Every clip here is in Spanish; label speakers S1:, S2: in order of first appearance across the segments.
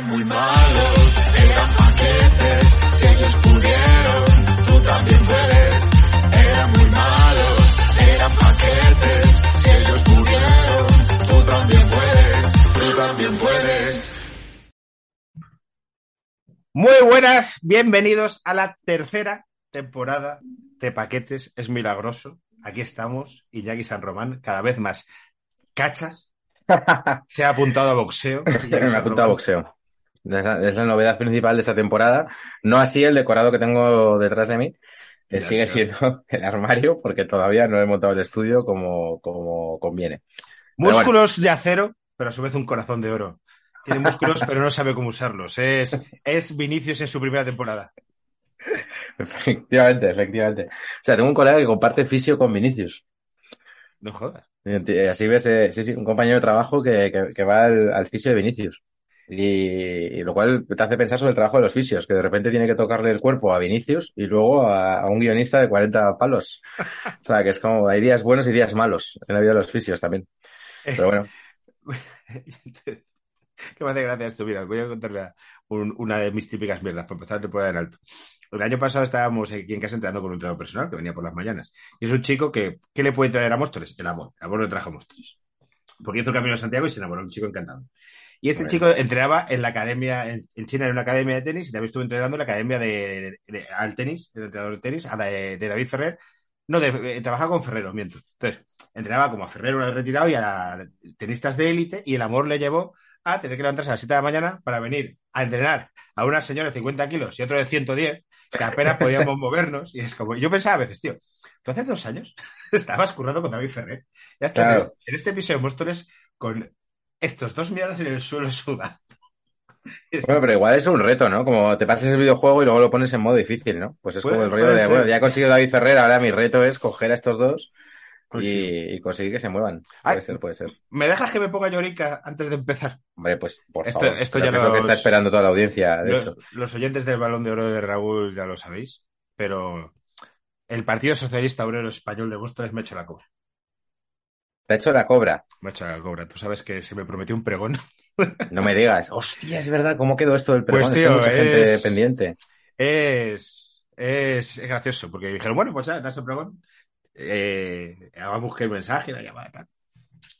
S1: Eran muy malos, eran paquetes, si ellos pudieron, tú también puedes. Eran muy malos, eran paquetes, si ellos pudieron, tú también puedes, tú también puedes.
S2: Muy buenas, bienvenidos a la tercera temporada de Paquetes es Milagroso. Aquí estamos, Iñaki San Román, cada vez más cachas. Se ha apuntado a boxeo.
S3: Me
S2: San
S3: apuntado a boxeo. Es la, es la novedad principal de esta temporada. No así el decorado que tengo detrás de mí. que sigue siendo el armario porque todavía no he montado el estudio como, como conviene.
S2: Músculos de acero, pero a su vez un corazón de oro. Tiene músculos, pero no sabe cómo usarlos. Es, es Vinicius en su primera temporada.
S3: Efectivamente, efectivamente. O sea, tengo un colega que comparte fisio con Vinicius.
S2: No jodas.
S3: Así ves, eh, sí, sí, un compañero de trabajo que, que, que va al, al fisio de Vinicius. Y, lo cual te hace pensar sobre el trabajo de los fisios, que de repente tiene que tocarle el cuerpo a Vinicius y luego a, un guionista de 40 palos. O sea, que es como, hay días buenos y días malos en la vida de los fisios también. Pero bueno,
S2: que me hace gracia esto. Mira, voy a contarle un- una de mis típicas mierdas para empezar la temporada en alto. El año pasado estábamos aquí en casa entrenando con un entrenador personal que venía por las mañanas. Y es un chico que, ¿qué le puede traer a Móstoles? El amor. El amor le trajo a Móstoles. Porque hizo el camino a Santiago y se enamoró, un chico encantado. Y este chico entrenaba en la academia, en, en China, en una academia de tenis, y también estuvo entrenando en la academia de, de- al tenis, el entrenador de tenis, a la de, de David Ferrer. No, de, eh, trabajaba con Ferrero, miento. Entonces, entrenaba como a Ferrero, una vez retirado, y a tenistas de élite, y el amor le llevó a tener que levantarse a las 7 de la mañana para venir a entrenar a una señora de 50 kilos y otro de 110, que apenas podíamos movernos. Y es como, yo pensaba a veces, tío, tú hace dos años estabas currando con David Ferrer. Ya estás
S3: Claro.
S2: en, este, episodio de con estos dos miradas en el suelo sudando.
S3: bueno, pero igual es un reto, ¿no? Como te pasas el videojuego y luego lo pones en modo difícil, ¿no? Pues es como el rollo de,
S2: ser.
S3: bueno, ya he conseguido David Ferrer, ahora mi reto es coger a estos dos
S2: Pues
S3: y,
S2: sí.
S3: y conseguir que se muevan.
S2: Ay.
S3: Puede ser, puede ser.
S2: ¿Me dejas que me ponga llorica antes de empezar?
S3: Hombre, pues por
S2: Esto-
S3: favor.
S2: esto ya
S3: es lo que está esperando toda la audiencia, de
S2: Los,
S3: hecho.
S2: los oyentes del balón de oro de Raúl ya lo sabéis, pero el Partido Socialista Obrero Español de Móstoles me ha hecho la cobra.
S3: Te ha hecho la cobra.
S2: Me ha hecho la cobra. Tú sabes que se me prometió un pregón.
S3: No me digas. Hostia, es verdad, ¿cómo quedó esto del
S2: Pues,
S3: pregón?
S2: tío,
S3: Tengo mucha gente
S2: es-
S3: pendiente.
S2: Es, es, es gracioso, porque dijeron, bueno, pues ya, das el pregón. Eh, ahora busqué el mensaje, la llamada, tal.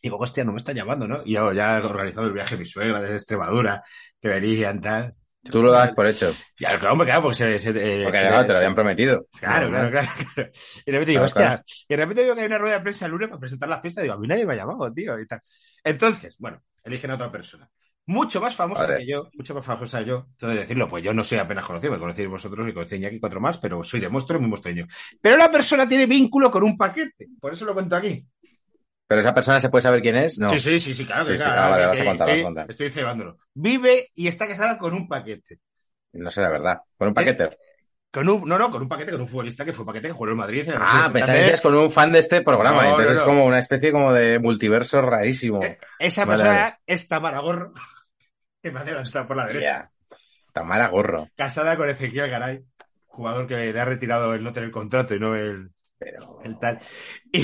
S2: Digo, hostia, no me está llamando, ¿no? Y yo ya he organizado el viaje de mi suegra desde Extremadura, que venían, tal.
S3: Tú lo das por hecho.
S2: Ya, claro, claro, porque se... se- eh,
S3: Porque
S2: se-
S3: no, te lo habían prometido.
S2: Claro,
S3: No,
S2: claro, claro, claro. Y de repente digo, hostia,
S3: claro.
S2: y de repente digo que hay una rueda de prensa el lunes para presentar la fiesta, digo, a mí nadie me ha llamado, tío, y tal. Entonces, bueno, eligen a otra persona. Mucho más famosa que yo, mucho más famosa que yo. Entonces decirlo, pues yo no soy apenas conocido, me conocéis vosotros y conocéis aquí cuatro más, pero soy de monstruo y muy monstrueño. Pero la persona tiene vínculo con un paquete, por eso lo cuento aquí.
S3: Pero esa persona se puede saber quién es, no.
S2: Sí, sí, sí, sí, claro,
S3: Sí,
S2: que
S3: sí,
S2: claro,
S3: vale, vas a vas a
S2: estoy,
S3: contar.
S2: estoy cebándolo. Vive y está casada con un paquete.
S3: No será verdad. Con un paquete.
S2: Con un, no, no, con un paquete, con un futbolista que fue paquete que jugó en Madrid. en
S3: Ah, pensaba que decías con un fan de este programa.
S2: No,
S3: Entonces
S2: no,
S3: es como una especie como de multiverso rarísimo.
S2: Eh, Esa
S3: Vale,
S2: persona es Tamara Gorro, que me hace la por la derecha.
S3: Ya. Tamara Gorro.
S2: Casada con Ezequiel Garay, jugador que le ha retirado el no tener contrato y no el,
S3: Pero.
S2: el tal. Y,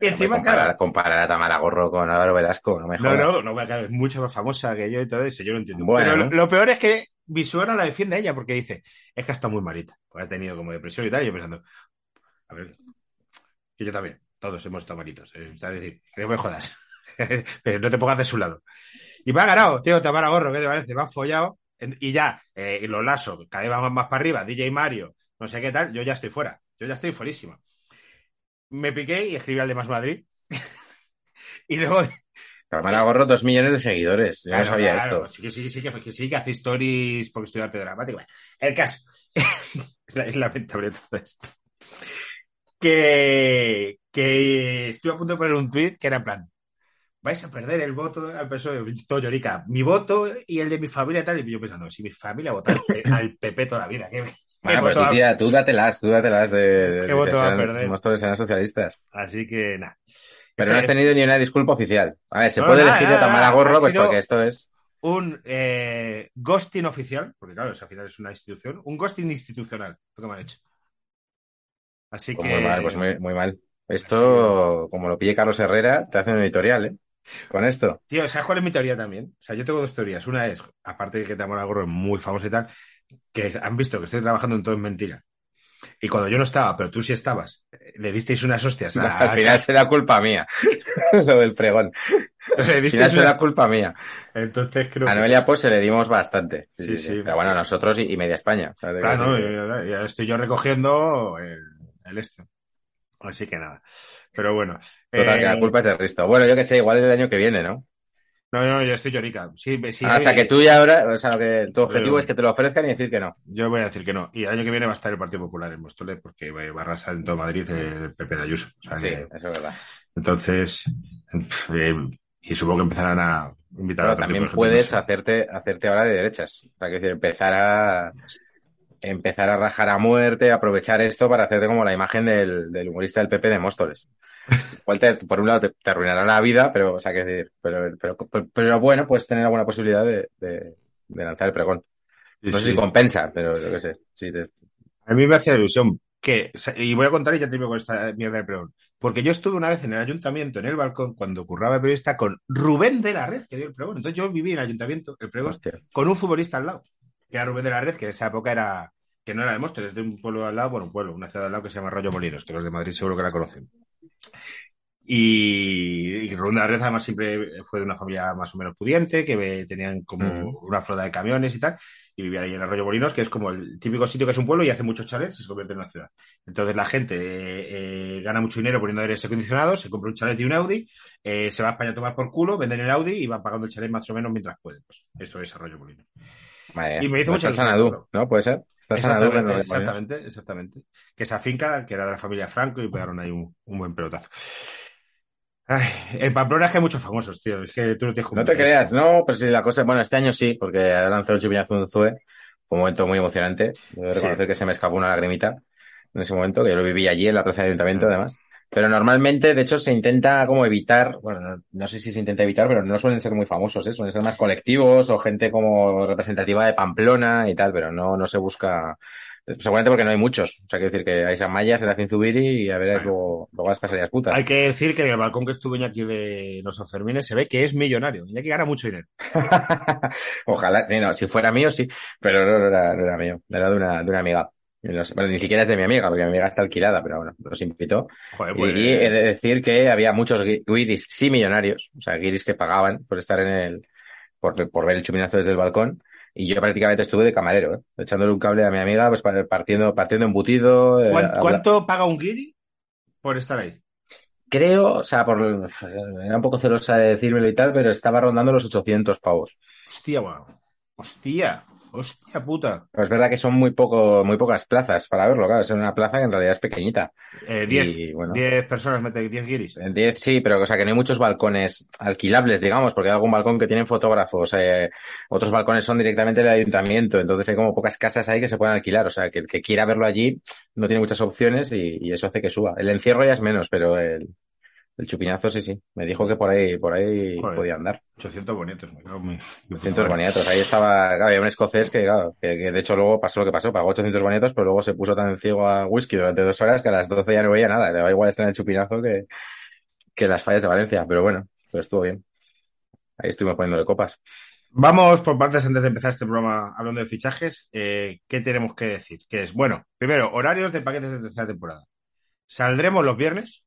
S2: encima,
S3: comparar,
S2: claro,
S3: comparar a Tamara Gorro con Álvaro Velasco, no me
S2: no,
S3: jodas.
S2: no, no, voy a caer, es mucho más famosa que yo y todo eso, yo lo entiendo.
S3: Bueno.
S2: Pero lo, lo peor es que mi suegra la defiende a ella porque dice, es que está muy malita, porque ha tenido como depresión y tal, y yo pensando, a ver, que yo también, todos hemos estado malitos, eh, es decir, no me jodas, pero no te pongas de su lado. Y me ha ganado, tío, Tamara Gorro, ¿qué te parece? Me ha follado, y ya, eh, y los lasos, cada vez vamos más para arriba, DJ Mario, no sé qué tal, yo ya estoy fuera, yo ya estoy fuerísima. Me piqué y escribí al de Más Madrid. y luego
S3: Tamara Gorro, dos millones de seguidores. Yo no sabía
S2: claro,
S3: esto.
S2: Sí, sí, sí, que, sí, que hace stories porque estoy arte dramático. Bueno, el caso. es, la- es lamentable todo esto. Que, que estoy a punto de poner un tweet que era en plan. Vais a perder el voto al PSOE, todo llorica. Mi voto y el de mi familia y tal. Y yo pensando, si mi familia vota al, P- al PP toda la vida. ¿qué, qué
S3: Bueno,
S2: va-
S3: tú, tía, tú datelas, tú datelas de, de,
S2: ¿Qué voto
S3: que
S2: va a
S3: sean-
S2: perder?
S3: somos todos sean socialistas.
S2: Así que nada.
S3: Pero no has tenido ni una disculpa oficial. A ver, se
S2: No,
S3: puede
S2: nada,
S3: elegir
S2: nada,
S3: Tamara. Gorro, pues porque esto es.
S2: Un eh, ghosting oficial, porque claro, eso al final es una institución. Un ghosting institucional, lo que me han hecho. Así
S3: Pues
S2: que.
S3: muy mal, pues muy, muy mal. Esto, como lo pille Carlos Herrera, te hace un editorial, ¿eh? con esto.
S2: Tío, ¿sabes cuál es mi teoría también? O sea, yo tengo dos teorías. Una es, aparte de que Tamara Gorro es muy famosa y tal, que han visto que estoy trabajando en todo es mentira. Y cuando yo no estaba, pero tú sí estabas, eh, le disteis unas hostias. a-
S3: Al final será culpa mía. Lo del pregón.
S2: le
S3: Al
S2: disteis
S3: final será
S2: una-
S3: culpa mía.
S2: Entonces creo
S3: A. Noelia pues se le dimos bastante. Sí,
S2: Sí,
S3: sí, sí.
S2: sí.
S3: Pero bueno, nosotros y, y media España.
S2: Claro, no, ya, estoy yo recogiendo el, el esto. Así que nada. Pero bueno.
S3: Total,
S2: eh,
S3: que la culpa es de Risto. Bueno, yo que sé, igual es el año que viene, ¿no?
S2: No, no, yo estoy llorica. Sí, sí,
S3: Ah, o sea, que tú ya ahora, o sea, lo que tu objetivo
S2: Pero-
S3: es que te lo ofrezcan y decir que no.
S2: Yo voy a decir que no. Y el año que viene va a estar el Partido Popular en Móstoles porque va a arrasar en todo Madrid el PP de Ayuso. O sea
S3: Sí,
S2: que-
S3: eso es verdad.
S2: entonces, eh, y supongo que empezarán a invitar a otro
S3: también
S2: tipo de
S3: puedes
S2: gente.
S3: hacerte, hacerte ahora de derechas. O sea, que decir, empezar a empezar a rajar a muerte, aprovechar esto para hacerte como la imagen del, del humorista del PP de Móstoles. Igual te- por un lado te, te arruinará la vida, pero, o sea, que decir, pero, pero, pero, pero bueno, puedes tener alguna posibilidad de, de, de lanzar el pregón.
S2: Sí,
S3: No sé
S2: sí.
S3: si compensa, pero yo qué sé. Sí, te-
S2: A mí me hace ilusión que, y voy a contar y ya te digo con esta mierda de pregón, porque yo estuve una vez en el ayuntamiento, en el balcón, cuando curraba periodista con Rubén de la Red, que dio el pregón. Entonces yo viví en el ayuntamiento, el pregón,
S3: hostia.
S2: con un futbolista al lado, que era Rubén de la Red, que en esa época era, que no era de Móstoles, de un pueblo al lado, bueno, un pueblo, una ciudad al lado que se llama Arroyo Molinos, que los de Madrid seguro que la conocen. Y, y Rubén de Red además siempre fue de una familia más o menos pudiente, que ve- tenían como
S3: Mm.
S2: una flota de camiones y tal, y vivía ahí en Arroyo Molinos, que es como el típico sitio que es un pueblo y hace muchos chalets y se convierte en una ciudad. Entonces la gente eh, eh, gana mucho dinero poniendo aires acondicionados, se compra un chalet y un Audi, eh, se va a España a tomar por culo, venden el Audi y van pagando el chalet más o menos mientras pueden. Pues eso es Arroyo Molinos. Y me hizo mucha ilusión,
S3: Sanadú, ¿no? Puede ser. Está Sanadú en
S2: Exactamente, exactamente. Que esa finca, que era de la familia Franco, y pegaron ahí un, un buen pelotazo. Ay, en Pamplona es que hay muchos famosos, tío. Es que tú no te
S3: No te creas, no, pero si la cosa, bueno, este año sí, porque ha lanzado el chupinazo un Zue, fue un momento muy emocionante. Debo
S2: Sí.
S3: reconocer que se me escapó una lagrimita en ese momento, que yo lo viví allí en la plaza del ayuntamiento, además. Pero normalmente, de hecho, se intenta como evitar, bueno, no, no sé si se intenta evitar, pero no suelen ser muy famosos, ¿eh? Suelen ser más colectivos o gente como representativa de Pamplona y tal, pero no, no se busca, seguramente porque no hay muchos. O sea, quiero decir que hay San Maya, Serafín Zubiri y a ver luego, luego las pasarías putas.
S2: Hay que decir que en el balcón que estuve aquí de los Sanfermines se ve que es millonario. Y aquí gana mucho dinero.
S3: Ojalá, sí, no, si fuera mío, sí, pero no, no era, no era mío, era de una, de una amiga. Los- bueno, ni siquiera es de mi amiga, porque mi amiga está alquilada, pero bueno, los invitó.
S2: Joder,
S3: Y,
S2: pues.
S3: y he de decir que había muchos gui- guiris sí millonarios, o sea, guiris que pagaban por estar en el, por, por ver el chupinazo desde el balcón. Y yo prácticamente estuve de camarero, ¿eh? echándole un cable a mi amiga, pues pa- partiendo, partiendo embutido. eh,
S2: ¿Cuán-
S3: habla-
S2: ¿Cuánto paga un guiri por estar ahí?
S3: Creo, o sea, por, era un poco celosa de decírmelo y tal, pero estaba rondando los 800 pavos.
S2: Hostia, guau. Hostia. Hostia puta.
S3: Pero es verdad que son muy poco, muy pocas plazas para verlo, claro, es una plaza que en realidad es pequeñita.
S2: Eh, 10.
S3: Y, bueno.
S2: 10 personas mete 10 guiris.
S3: En 10 sí, pero o sea, que no hay muchos balcones alquilables, digamos, porque hay algún balcón que tienen fotógrafos, eh, otros balcones son directamente del ayuntamiento, entonces hay como pocas casas ahí que se pueden alquilar, o sea, que el que quiera verlo allí no tiene muchas opciones y, y eso hace que suba. El encierro ya es menos, pero el, el chupinazo sí, sí, me dijo que por ahí, por ahí
S2: Joder.
S3: podía andar.
S2: 800 bonitos. Me cago en mi- mi puta
S3: 800
S2: madre.
S3: boniatos. Ahí estaba, claro, había un escocés que, claro, que, que de hecho luego pasó lo que pasó, pagó 800 boniatos, pero luego se puso tan ciego a whisky durante dos horas que a las 12 ya no veía nada. Le daba igual estar en el chupinazo que, que las fallas de Valencia, pero bueno, pues estuvo bien. Ahí estuvimos poniéndole copas.
S2: Vamos por partes antes de empezar este programa hablando de fichajes. Eh, ¿Qué tenemos que decir? Que es, bueno, primero, horarios de paquetes de tercera temporada. Saldremos los viernes,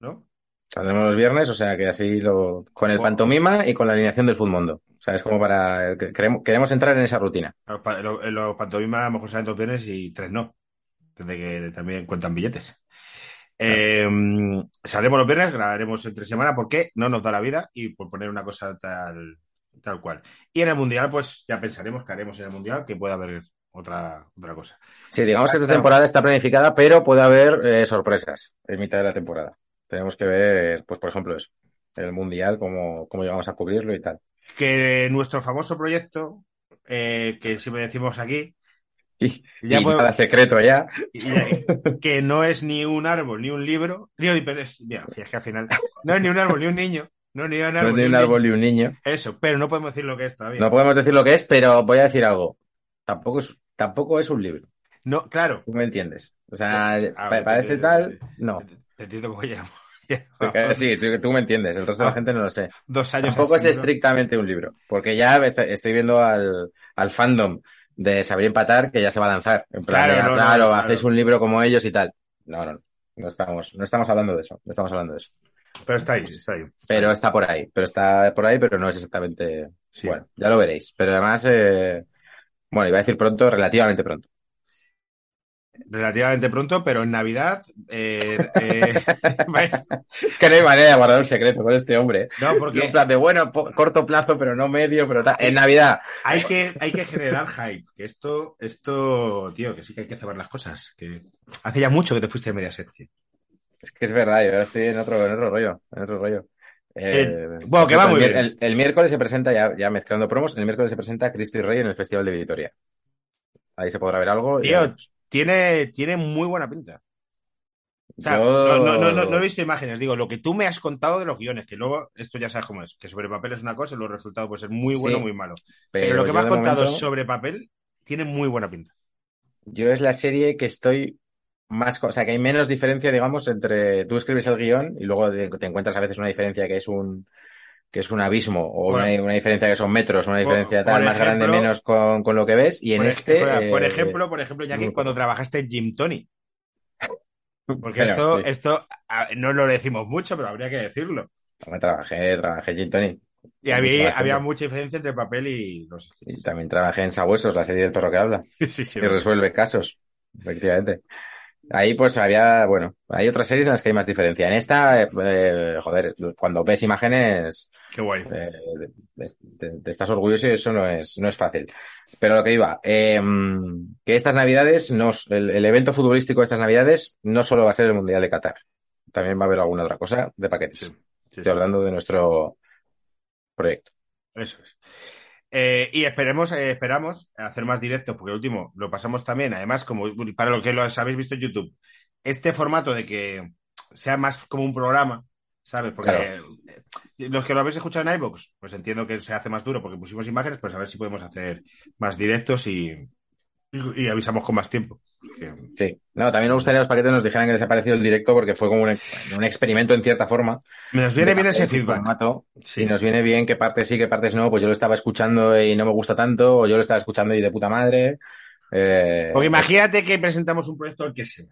S2: ¿no?
S3: Saldremos los viernes, o sea que así lo, con el pantomima y con la alineación del Futmundo. O sea, es como para, que- queremos, queremos entrar en esa rutina.
S2: Los, pa- lo- en los pantomimas a lo mejor salen dos viernes y tres no. Desde que también cuentan billetes. Eh, saldremos los viernes, grabaremos entre semana porque no nos da la vida y por poner una cosa tal, tal cual. Y en el Mundial, pues ya pensaremos que haremos en el Mundial, que puede haber otra, otra cosa.
S3: Sí, digamos que esta temporada está planificada, pero puede haber eh, sorpresas en mitad de la temporada. Tenemos que ver, pues por ejemplo eso, el Mundial, cómo, cómo llegamos a cubrirlo y tal.
S2: Que nuestro famoso proyecto, eh, que siempre decimos aquí,
S3: Y,
S2: Ya
S3: y nada secreto ya.
S2: que no es ni un árbol ni un libro, digo, pero es, mira, es que al final no es ni un árbol ni un niño, no es ni un árbol,
S3: No ni un árbol ni un niño.
S2: Eso, pero no podemos decir lo que es todavía.
S3: No podemos decir lo que es, pero voy a decir algo. Tampoco es, tampoco es un libro.
S2: No, claro.
S3: ¿Tú me entiendes? O sea,
S2: A
S3: pa-
S2: ver,
S3: parece
S2: te-
S3: tal, no.
S2: Te, entiendo.
S3: Porque, sí, tú, tú me entiendes, el resto de la
S2: Ah.
S3: gente no lo sé.
S2: Dos años.
S3: Tampoco es estrictamente un libro, porque ya est- estoy viendo al, al fandom de Saber Empatar que ya se va a lanzar. En plan,
S2: Claro,
S3: ah,
S2: no, no,
S3: claro, hacéis un libro como ellos y tal. No, no, no estamos, no estamos hablando de eso, no estamos hablando de eso.
S2: Pero está ahí, está ahí.
S3: Pero está por ahí, pero está por ahí, pero no es exactamente.
S2: Sí.
S3: Bueno, ya lo veréis. Pero además, eh, bueno, iba a decir pronto, relativamente pronto.
S2: Relativamente pronto, pero en Navidad. eh, eh,
S3: Que no hay manera de guardar un secreto con este hombre.
S2: no,
S3: En
S2: porque
S3: plan de bueno, corto plazo, pero no medio, pero tal. En Navidad.
S2: hay que, hay que generar hype. Que esto, esto, tío, que sí que hay que cebar las cosas. Que hace ya mucho que te fuiste de Mediaset, tío.
S3: Es que es verdad, yo ahora estoy en otro, en otro rollo, en otro rollo. Eh,
S2: bueno, que va
S3: el
S2: muy bien.
S3: El, el miércoles se presenta, ya, ya mezclando promos, el miércoles se presenta Cristo y Rey en el Festival de Vitoria. Ahí se podrá ver algo.
S2: Tío. Tiene, tiene muy buena pinta. O sea,
S3: Yo-
S2: no, no, no, he visto imágenes, digo, lo que tú me has contado de los guiones, que luego esto ya sabes cómo es, que sobre papel es una cosa y los resultados pueden ser muy bueno o muy malo. Pero, lo que me has contado
S3: momento-
S2: sobre papel tiene muy buena pinta.
S3: Yo es la serie que estoy más, o sea, que hay menos diferencia, digamos, entre tú escribes el guion y luego te encuentras a veces una diferencia que es un que es un abismo o una, una diferencia que son metros, una
S2: por-
S3: diferencia tal
S2: por
S3: más grande
S2: ejemplo-
S3: menos con, con lo que ves y en este
S2: por
S3: eh,
S2: ejemplo, por ejemplo, Jackie, cuando trabajaste en Jim Tony. Porque
S3: Pero,
S2: esto,
S3: sí.
S2: esto no lo decimos mucho, pero habría que decirlo.
S3: trabajé, trabajé en Gin Tonic.
S2: Y había, había mucha diferencia entre papel y los
S3: Y también trabajé en Sabuesos, la serie del perro que habla.
S2: Sí, sí,
S3: que resuelve casos, efectivamente. Ahí pues había, bueno, hay otras series en las que hay más diferencia. En esta, eh, eh, joder, cuando ves imágenes,
S2: Qué guay.
S3: eh, te, te- te estás orgulloso y eso no es, no es fácil. Pero lo que iba, eh, que estas navidades, no, el, el evento futbolístico de estas navidades no solo va a ser el Mundial de Qatar. También va a haber alguna otra cosa de paquetes.
S2: Sí, sí,
S3: Estoy hablando de nuestro proyecto.
S2: Eso es. Eh, y esperemos, eh, esperamos hacer más directos, porque el último lo pasamos también, además, como para lo que lo habéis visto en YouTube, este formato de que sea más como un programa, ¿sabes? Porque
S3: Claro.
S2: eh, los que lo habéis escuchado en iVoox, pues entiendo que se hace más duro porque pusimos imágenes, pues a ver si podemos hacer más directos y, y, avisamos con más tiempo. Que-
S3: Sí. No, también me gustaría que los paquetes nos dijeran que les ha parecido el directo porque fue como un, un experimento en cierta forma.
S2: nos viene bien ese feedback.
S3: formato,
S2: Sí.
S3: Y nos viene bien qué partes sí, qué partes no. Pues yo lo estaba escuchando y no me gusta tanto, o yo lo estaba escuchando y de puta madre. Eh,
S2: Porque imagínate que presentamos un proyecto el que sea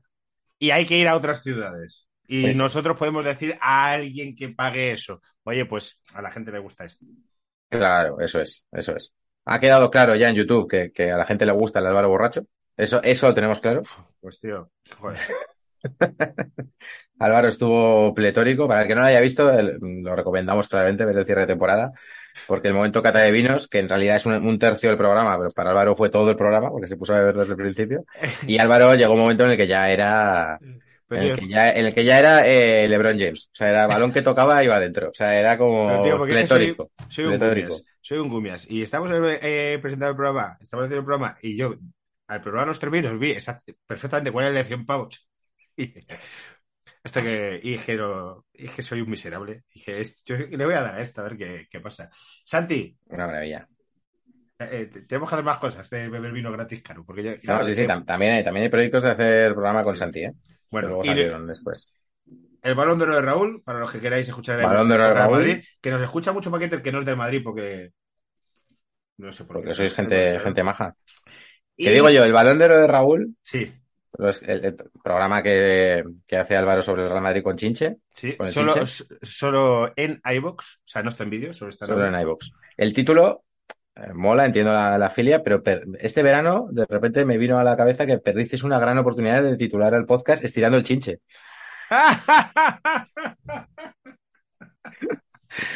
S2: y hay que ir a otras ciudades. Y
S3: Pues-
S2: nosotros podemos decir a alguien que pague eso. Oye, pues a la gente le gusta esto.
S3: Claro, eso es, eso es. Ha quedado claro ya en YouTube que, que a la gente le gusta el Álvaro borracho. Eso, eso lo tenemos claro.
S2: Pues tío, joder.
S3: Álvaro estuvo pletórico. Para el que no lo haya visto, el- lo recomendamos claramente ver el cierre de temporada. Porque el momento cata de vinos, que en realidad es un, un tercio del programa, pero para Álvaro fue todo el programa, porque se puso a beber desde el principio. Y Álvaro llegó un momento en el que ya era,
S2: Pero,
S3: en el que ya, en el que ya era eh, LeBron James. O sea, era balón que tocaba iba adentro. O sea, era como
S2: tío, soy,
S3: pletórico.
S2: soy un
S3: pletórico.
S2: Soy un gumias. Y estamos eh, presentando el programa, estamos haciendo el programa, y yo al programa nos termino, vi perfectamente cuál es la lección pavos. Y, esto que, y dije, no, y dije, soy un miserable. Dije, es- yo le voy a dar a esta, a ver qué, qué pasa. Santi,
S3: Una maravilla.
S2: Eh, te- tenemos que hacer más cosas de beber vino gratis caro. Porque ya,
S3: No, sí, sí,
S2: que-
S3: tam- también hay, también hay proyectos de hacer programa con
S2: Sí.
S3: Santi, ¿eh? que
S2: bueno,
S3: luego
S2: y
S3: salieron después.
S2: El balón de oro de Raúl, para los que queráis escuchar el
S3: Balón de Oro de Raúl.
S2: Madrid, que nos escucha mucho paquete el que no es del Madrid, porque no sé por
S3: Porque
S2: qué.
S3: sois gente, gente maja.
S2: Y-
S3: Que digo yo, el balón de oro de Raúl,
S2: Sí,
S3: los- el, el programa que, que hace Álvaro sobre el Real Madrid con Chinche,
S2: sí,
S3: ¿Con el
S2: solo,
S3: Chinche?
S2: solo en iBox, o sea, no está en vídeo, solo está en
S3: solo en iVoox. El título eh, mola, entiendo la, la filia, pero per- este verano de repente me vino a la cabeza que perdisteis una gran oportunidad de titular el podcast estirando el chinche.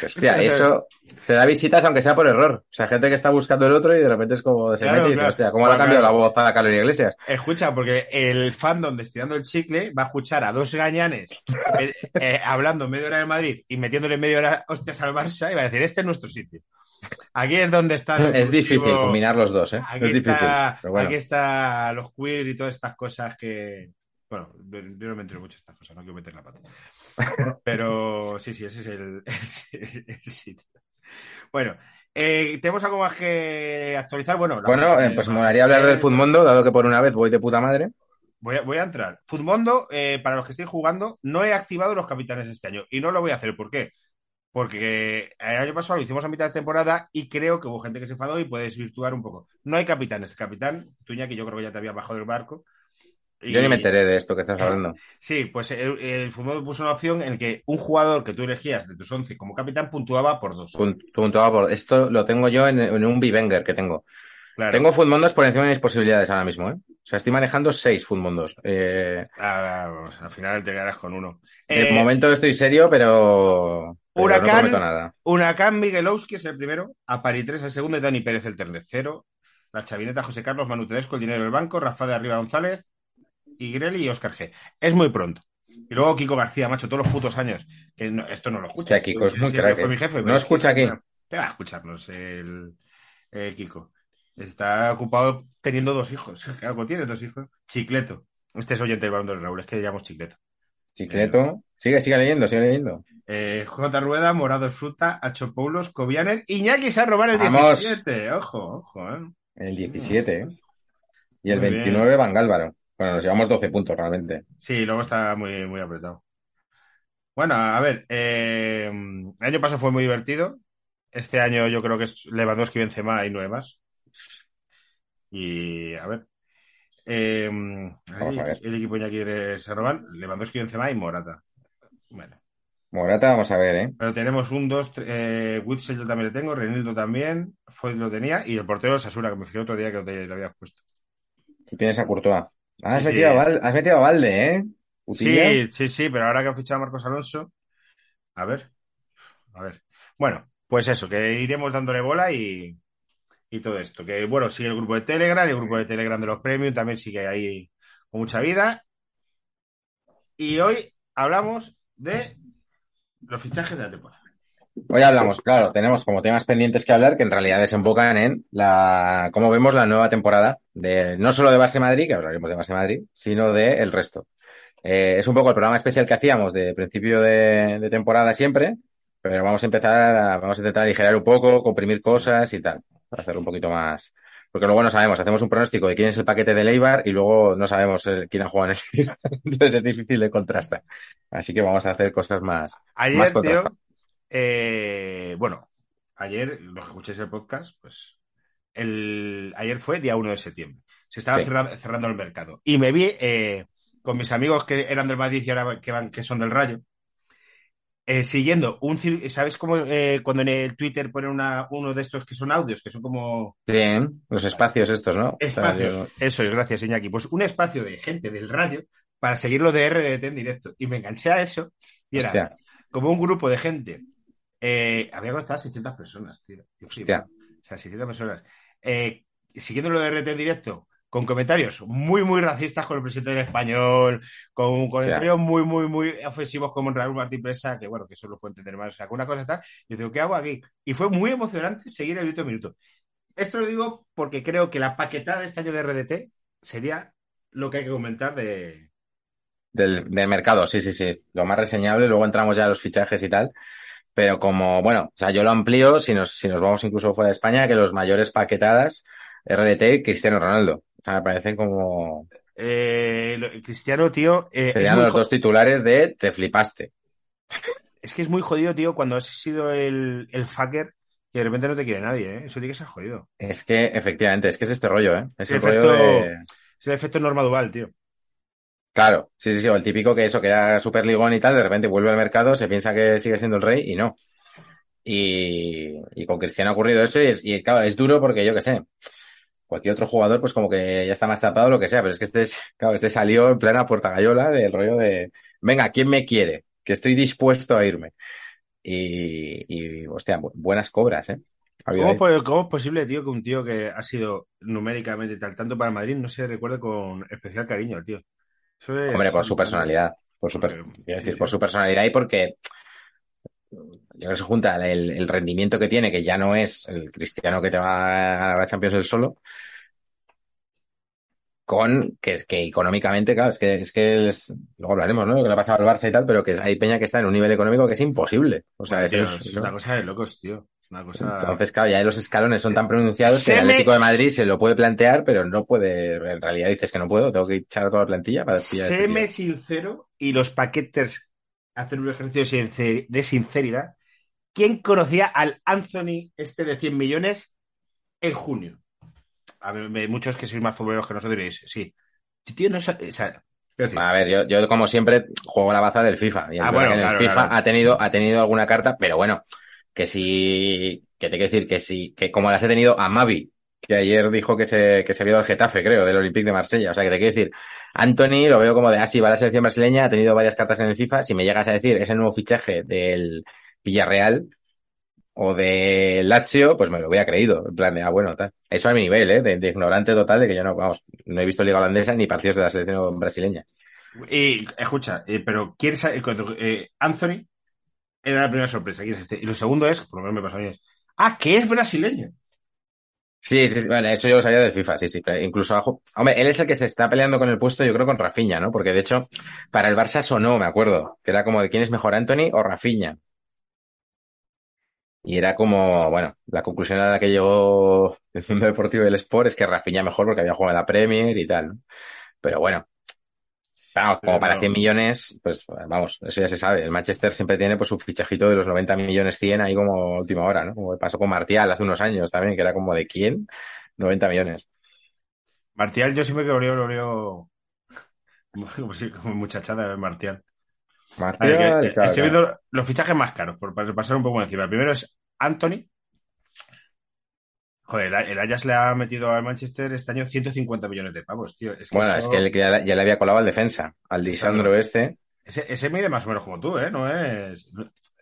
S3: Hostia,
S2: Eso es-
S3: eso te da visitas aunque sea por error. O sea, gente que está buscando el otro y de repente es como se
S2: Claro,
S3: mete y dice,
S2: claro.
S3: hostia, ¿cómo le ha cambiado
S2: claro.
S3: la voz a Carlos Iglesias?
S2: Escucha, porque el fandom de Estirando el Chicle va a escuchar a dos gañanes eh, eh, hablando media hora del Madrid y metiéndole media hora hostias al Barça y va a decir, este es nuestro sitio. Aquí es donde está
S3: Es difícil
S2: exclusivo.
S3: combinar los dos, ¿eh?
S2: Aquí
S3: es difícil.
S2: está,
S3: Pero bueno.
S2: aquí está los queer y todas estas cosas que. Bueno, yo no me entero mucho de estas cosas, no quiero meter la pata. Pero sí, sí, ese es el, sitio. Bueno, eh, ¿tenemos algo más que actualizar? Bueno,
S3: Bueno, eh, pues me molaría hablar del Futmundo, dado que por una vez voy de puta madre.
S2: Voy a, voy a entrar. Futmundo, eh, para los que estoy jugando, no he activado los capitanes este año. Y no lo voy a hacer. ¿Por qué? Porque el año pasado lo hicimos a mitad de temporada y creo que hubo gente que se enfadó y puede desvirtuar un poco. No hay capitanes. El capitán, Tuña, que yo creo que ya te había bajado del barco. Y-
S3: Yo ni me enteré de esto que estás hablando.
S2: Sí, pues el, el fútbol puso una opción en que un jugador que tú elegías de tus 11 como capitán puntuaba por dos.
S3: Pun- Puntuado por... Esto lo tengo yo en, en un Bivenger que tengo.
S2: Claro.
S3: Tengo Fundmondos por encima de mis posibilidades ahora mismo, ¿eh? O sea, estoy manejando seis Fundmondos. Eh,
S2: Ah, vamos, al final te quedarás con uno.
S3: de
S2: Eh,
S3: momento estoy serio, pero, pero
S2: Huracán.
S3: no prometo nada.
S2: Huracán Miguelowski es el primero, Apari 3 el segundo y Dani Pérez el tercero. La chavineta José Carlos Manu Tedesco, el dinero del banco, Rafa de Arriba González, Igreli y Oscar G. Es muy pronto. Y luego Kiko García, macho, todos los putos años. Que no- esto no lo escucha.
S3: Hostia, Kiko es muy
S2: fue
S3: eh.
S2: mi jefe,
S3: No escucha aquí.
S2: ¿Qué va a escucharnos el, el Kiko? Está ocupado teniendo dos hijos. Algo tiene dos hijos. Chicleto. Este es oyente del balón del Raúl, es que le llamamos Chicleto.
S3: Chicleto. Sigue, sigue leyendo, sigue leyendo.
S2: Eh, J. Rueda, Morado es Fruta, Acho Poulos, Covianer, Iñaki se ha robado el
S3: Vamos.
S2: 17. Ojo, ojo, eh.
S3: El 17, ¿eh? Y el
S2: Muy
S3: 29 Van Gálvaro. Bueno, nos llevamos 12 puntos realmente.
S2: Sí, luego está muy, muy apretado. Bueno, a ver, eh, el año pasado fue muy divertido. Este año yo creo que es Lewandowski, Benzema y nueve más. Y a ver. eh,
S3: a ver.
S2: El equipo Iñaki se roban Lewandowski, Benzema y Morata. Bueno,
S3: Morata, vamos a ver, ¿eh?
S2: pero tenemos un, dos, tres, eh, Witzel yo también le tengo, Renildo también, Foyt lo tenía, y el portero Sasura, que me fijé otro día que lo, te- lo habías puesto.
S3: Tú tienes a Courtois. Has,
S2: Sí,
S3: metido
S2: sí.
S3: A Val- has metido a Valde, ¿eh? Utilla.
S2: Sí, sí, sí, pero ahora que ha fichado a Marcos Alonso, a ver, a ver. Bueno, pues eso, que iremos dándole bola y, y todo esto. Que bueno, sigue el grupo de Telegram, el grupo de Telegram de los Premium también sigue ahí con mucha vida. Y hoy hablamos de los fichajes de la temporada.
S3: Hoy hablamos, claro, tenemos como temas pendientes que hablar que en realidad desembocan en la, cómo vemos la nueva temporada de, no solo de Base Madrid, que hablaremos de Base Madrid, sino de el resto. Eh, es un poco el programa especial que hacíamos de principio de, de temporada siempre, pero vamos a empezar, a- vamos a intentar aligerar un poco, comprimir cosas y tal, para hacerlo un poquito más, porque luego no sabemos, hacemos un pronóstico de quién es el paquete de Leibar y luego no sabemos eh, quién ha jugado en el entonces es difícil de contrastar. Así que vamos a hacer cosas más, más
S2: Ayer, tío,
S3: contrastadas.
S2: Eh, bueno, ayer, los que escuchéis el podcast, pues el, ayer fue día 1 de septiembre. Se estaba
S3: Sí.
S2: cerra- cerrando el mercado. Y me vi eh, con mis amigos que eran del Madrid y ahora que, van, que son del Rayo, eh, siguiendo un... ¿Sabes cómo eh, cuando en el Twitter ponen una, uno de estos que son audios, que son como
S3: Sí, los espacios estos, ¿no?
S2: espacios?
S3: O sea, yo-
S2: Eso es, gracias, Iñaki. Pues un espacio de gente del Rayo para seguirlo de RDT en directo. Y me enganché a eso y era como un grupo de gente. Eh, había conectado 600 personas, tío.
S3: Hostia.
S2: O sea, 600 personas. Eh, siguiendo lo de RT en directo, con comentarios muy, muy racistas con el presidente del español, con comentarios muy, muy, muy ofensivos como en Raúl Martín Presa, que bueno, que eso lo puedo entender más. O sea, una cosa tal. Yo digo, ¿qué hago aquí? Y fue muy emocionante seguir el minuto a minuto. Esto lo digo porque creo que la paquetada de este año de RDT sería lo que hay que comentar de.
S3: del, del mercado, sí, sí, sí. Lo más reseñable, luego entramos ya a los fichajes y tal. Pero como, bueno, o sea, yo lo amplío, si nos, si nos vamos incluso fuera de España, que los mayores paquetadas, RDT, Cristiano Ronaldo. O sea, me parecen como,
S2: Eh, Cristiano, tío. eh,
S3: serían los dos titulares de te flipaste.
S2: Es que es muy jodido, tío, cuando has sido el, el fucker y de repente no te quiere nadie, ¿eh? Eso tiene que ser jodido.
S3: Es que, efectivamente, es que es este rollo, ¿eh? Es el rollo
S2: efecto-
S3: de,
S2: Es el efecto Norma Duval, tío.
S3: Claro, sí, sí, sí, o el típico que eso, que era super ligón y tal, de repente vuelve al mercado, se piensa que sigue siendo el rey y no. Y, y con Cristiano ha ocurrido eso y, es, y claro, es duro porque yo qué sé, cualquier otro jugador pues como que ya está más tapado lo que sea, pero es que este, es- claro, este salió en plena puerta gallola del rollo de, venga, ¿quién me quiere? Que estoy dispuesto a irme. Y, y hostia, bu- buenas cobras, ¿eh?
S2: ¿Cómo, puede- cómo es posible, tío, que un tío que ha sido numéricamente tal tanto para Madrid no se recuerde con especial cariño, tío? Eso es-
S3: Hombre, por su personalidad, por su, per-
S2: sí,
S3: decir,
S2: sí.
S3: por su personalidad y porque yo creo que se junta el, el rendimiento que tiene, que ya no es el cristiano que te va a ganar la Champions él solo, con que es que económicamente, claro, es que es que es- luego hablaremos, ¿no? Lo que le ha pasado al Barça y tal, pero que hay peña que está en un nivel económico que es imposible. O sea,
S2: Tío,
S3: es-
S2: es
S3: ¿no?
S2: una cosa de locos, tío. Una cosa...
S3: Entonces, claro, ya los escalones son tan pronunciados que el
S2: me-
S3: Atlético de Madrid se lo puede plantear, pero no puede, en realidad dices que no puedo, tengo que echar toda la plantilla para este
S2: Séme
S3: tío.
S2: sincero y los paqueters hacen un ejercicio de sincer- de sinceridad. ¿Quién conocía al Anthony este de 100 millones en junio? A ver, muchos que sois más futboleros que nosotros diréis, sí. Este tío no o sea,
S3: A ver, yo, yo como siempre juego la baza del FIFA. Y
S2: Ah, bueno,
S3: el
S2: claro,
S3: FIFA
S2: claro.
S3: ha tenido, ha tenido alguna carta, pero bueno, que sí, que te quiero decir que sí, que como las he tenido a Mavi, que ayer dijo que se, que se vio del Getafe, creo, del Olympique de Marsella. O sea, que te quiero decir, Anthony lo veo como de, ah, sí, va a la selección brasileña, ha tenido varias cartas en el FIFA. Si me llegas a decir, es el nuevo fichaje del Villarreal o del Lazio, pues me lo hubiera creído. En plan de, ah, bueno, tal. Eso a mi nivel, ¿eh? De, de ignorante total de que yo no, vamos, no he visto Liga Holandesa ni partidos de la selección brasileña.
S2: Y escucha, eh, pero ¿quién sabe? eh, Anthony era la primera sorpresa. ¿Quién es este? Y lo segundo es, por lo menos me pasa a mí, es, ah, que es brasileño.
S3: Sí, sí, sí, bueno, eso yo lo sabía del FIFA, sí, sí. incluso abajo. Hombre, él es el que se está peleando con el puesto, yo creo, con Rafinha, ¿no? Porque de hecho, para el Barça sonó, me acuerdo, que era como de quién es mejor, Anthony o Rafinha. Y era como, bueno, la conclusión a la que llegó el mundo deportivo del Sport es que Rafinha mejor porque había jugado en la Premier y tal, ¿no? Pero bueno, vamos, como para
S2: no.
S3: 100 millones, pues vamos, eso ya se sabe. El Manchester siempre tiene pues su fichajito de los 90 millones 100 ahí como última hora, ¿no? Como pasó con Martial hace unos años también, que era como de quién, 90 millones.
S2: Martial, yo siempre que lo veo como, muchachada de Martial. Ver,
S3: Martial,
S2: que, eh,
S3: claro,
S2: estoy
S3: claro.
S2: viendo los fichajes más caros, por pasar un poco encima. El primero es Anthony. Joder, el, el Ajax le ha metido al Manchester este año 150 millones de pavos, tío. Es que
S3: Bueno,
S2: eso-
S3: es que él ya, ya le había colado al defensa, al Lisandro este.
S2: ese, ese mide más o menos como tú, ¿eh? No es...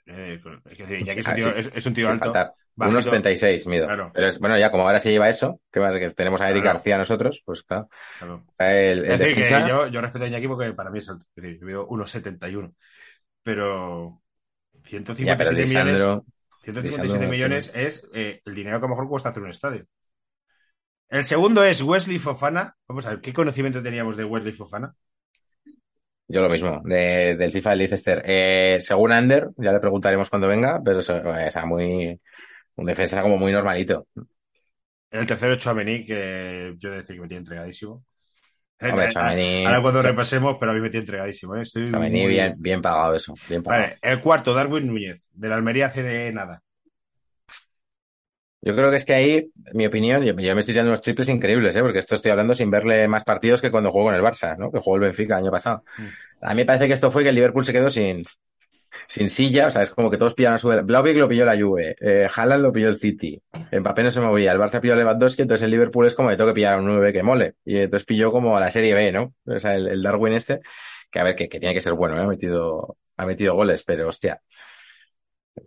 S2: eh, es decir, ya que es un tío, es, es un tío alto. bajito.
S3: 1,76 mido.
S2: Claro.
S3: Pero es, bueno, ya como ahora se lleva eso, que, que tenemos a Eric
S2: Claro.
S3: García nosotros, pues claro.
S2: Claro.
S3: El, el
S2: Es decir,
S3: defensa,
S2: que yo, yo respeto a Iñaki porque para mí es alto. Es decir, yo mido 1,71. Pero 157
S3: ya, pero
S2: millones...
S3: Lisandro,
S2: 157
S3: Lisandro-
S2: millones es eh, el dinero que a lo mejor cuesta hacer un estadio. El segundo es Wesley Fofana. Vamos a ver, ¿qué conocimiento teníamos de Wesley Fofana?
S3: yo lo mismo, de- del FIFA del Leicester. Eh, según Ander, ya le preguntaremos cuando venga, pero es, o sea, muy, un defensa como muy normalito.
S2: El tercero es Chouameni, que yo he de decir que me tiene entregadísimo. Eh,
S3: Tchouaméni-
S2: Ahora cuando repasemos, pero a mí me tiene entregadísimo. ¿eh? Estoy muy-
S3: bien, bien pagado eso, bien pagado.
S2: Vale, el cuarto, Darwin Núñez, de la Almería hace de nada.
S3: Yo creo que es que ahí, mi opinión, yo, yo me estoy tirando unos triples increíbles, ¿eh? porque esto estoy hablando sin verle más partidos que cuando jugó con el Barça, ¿no? que jugó el Benfica el año pasado.
S2: Mm.
S3: A mí me parece que esto fue que el Liverpool se quedó sin, sin silla, o sea, es como que todos pillaron a su... Blauvik lo pilló la Juve, eh, Haaland lo pilló el City, Mbappé no se movía, el Barça pilló a Lewandowski, entonces el Liverpool es como que tengo que pillar a un 9 que mole, y entonces pilló como a la Serie B, ¿no? O sea, el, el Darwin este, que a ver, que, que tiene que ser bueno, ¿eh? ha metido, ha metido goles, pero hostia,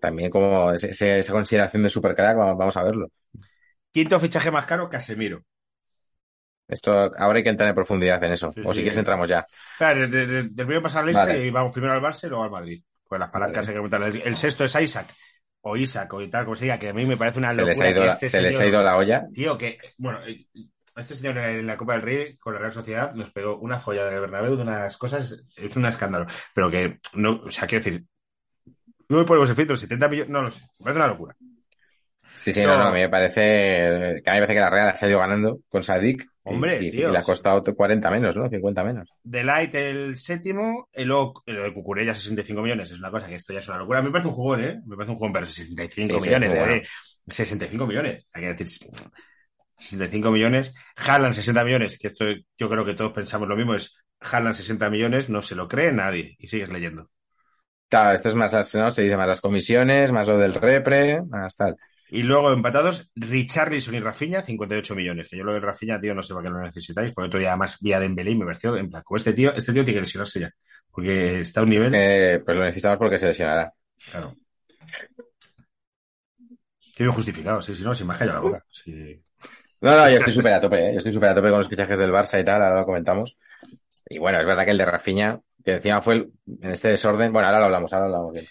S3: también como ese- esa consideración de supercrack, vamos vamos a verlo.
S2: Quinto fichaje más caro, Casemiro.
S3: Esto ahora hay que entrar en profundidad en eso.
S2: Sí,
S3: o si
S2: sí.
S3: quieres entramos ya.
S2: Claro, de- de- de- del primero pasar al este
S3: Vale.
S2: y vamos primero al Barça y luego al Madrid. Pues las palancas
S3: Vale.
S2: hay que aumentarlas. El, el sexto es Isaac, o Isaac, o y tal, como se diga, que a mí me parece una
S3: Se
S2: locura.
S3: les ha ido,
S2: que
S3: la,
S2: este
S3: se les ha ido la olla.
S2: Tío, que, bueno, eh, este señor en la Copa del Rey con la Real Sociedad nos pegó una folla del Bernabéu de unas cosas, es un escándalo. Pero que, no, o sea, quiero decir, no me ponemos en filtro, 70 millones, no lo sé, me parece una locura.
S3: Sí, sí,
S2: No.
S3: no, no, a mí me parece que a mí me parece que la Real se ha ido ganando con Sadik. Y-
S2: Hombre,
S3: y,
S2: tío,
S3: y le ha
S2: sí.
S3: costado 40 menos, ¿no? 50 menos.
S2: Delight el séptimo, el lo de Cucurella 65 millones, es una cosa que esto ya es una locura. Me parece un jugón, ¿eh? Me parece un jugón, pero 65
S3: Sí, sí,
S2: millones, ¿eh?
S3: bueno.
S2: 65 millones, hay que decir 65 millones. Haaland 60 millones, que esto yo creo que todos pensamos lo mismo, es Haaland 60 millones, no se lo cree nadie. Y sigues leyendo.
S3: Claro, esto es más, ¿no? Se dice más las comisiones, más lo del repre, más tal.
S2: Y luego empatados, Richarlison y Rafinha, 58 millones. Que yo lo de Rafinha, tío, no sé para qué lo necesitáis. Por otro día, además, vía Dembélé, me pareció, en plan, este tío, este tío tiene que lesionarse ya. Porque está a un nivel.
S3: Pues lo necesitamos porque se lesionará.
S2: Claro. Qué bien justificado, sí, sí, no, sin más calla la boca. Sí.
S3: No, no, yo estoy súper a tope, ¿eh? Yo estoy súper a tope con los fichajes del Barça y tal, ahora lo comentamos. Y bueno, es verdad que el de Rafinha, que encima fue el- en este desorden, bueno, ahora lo hablamos, ahora lo hablamos bien.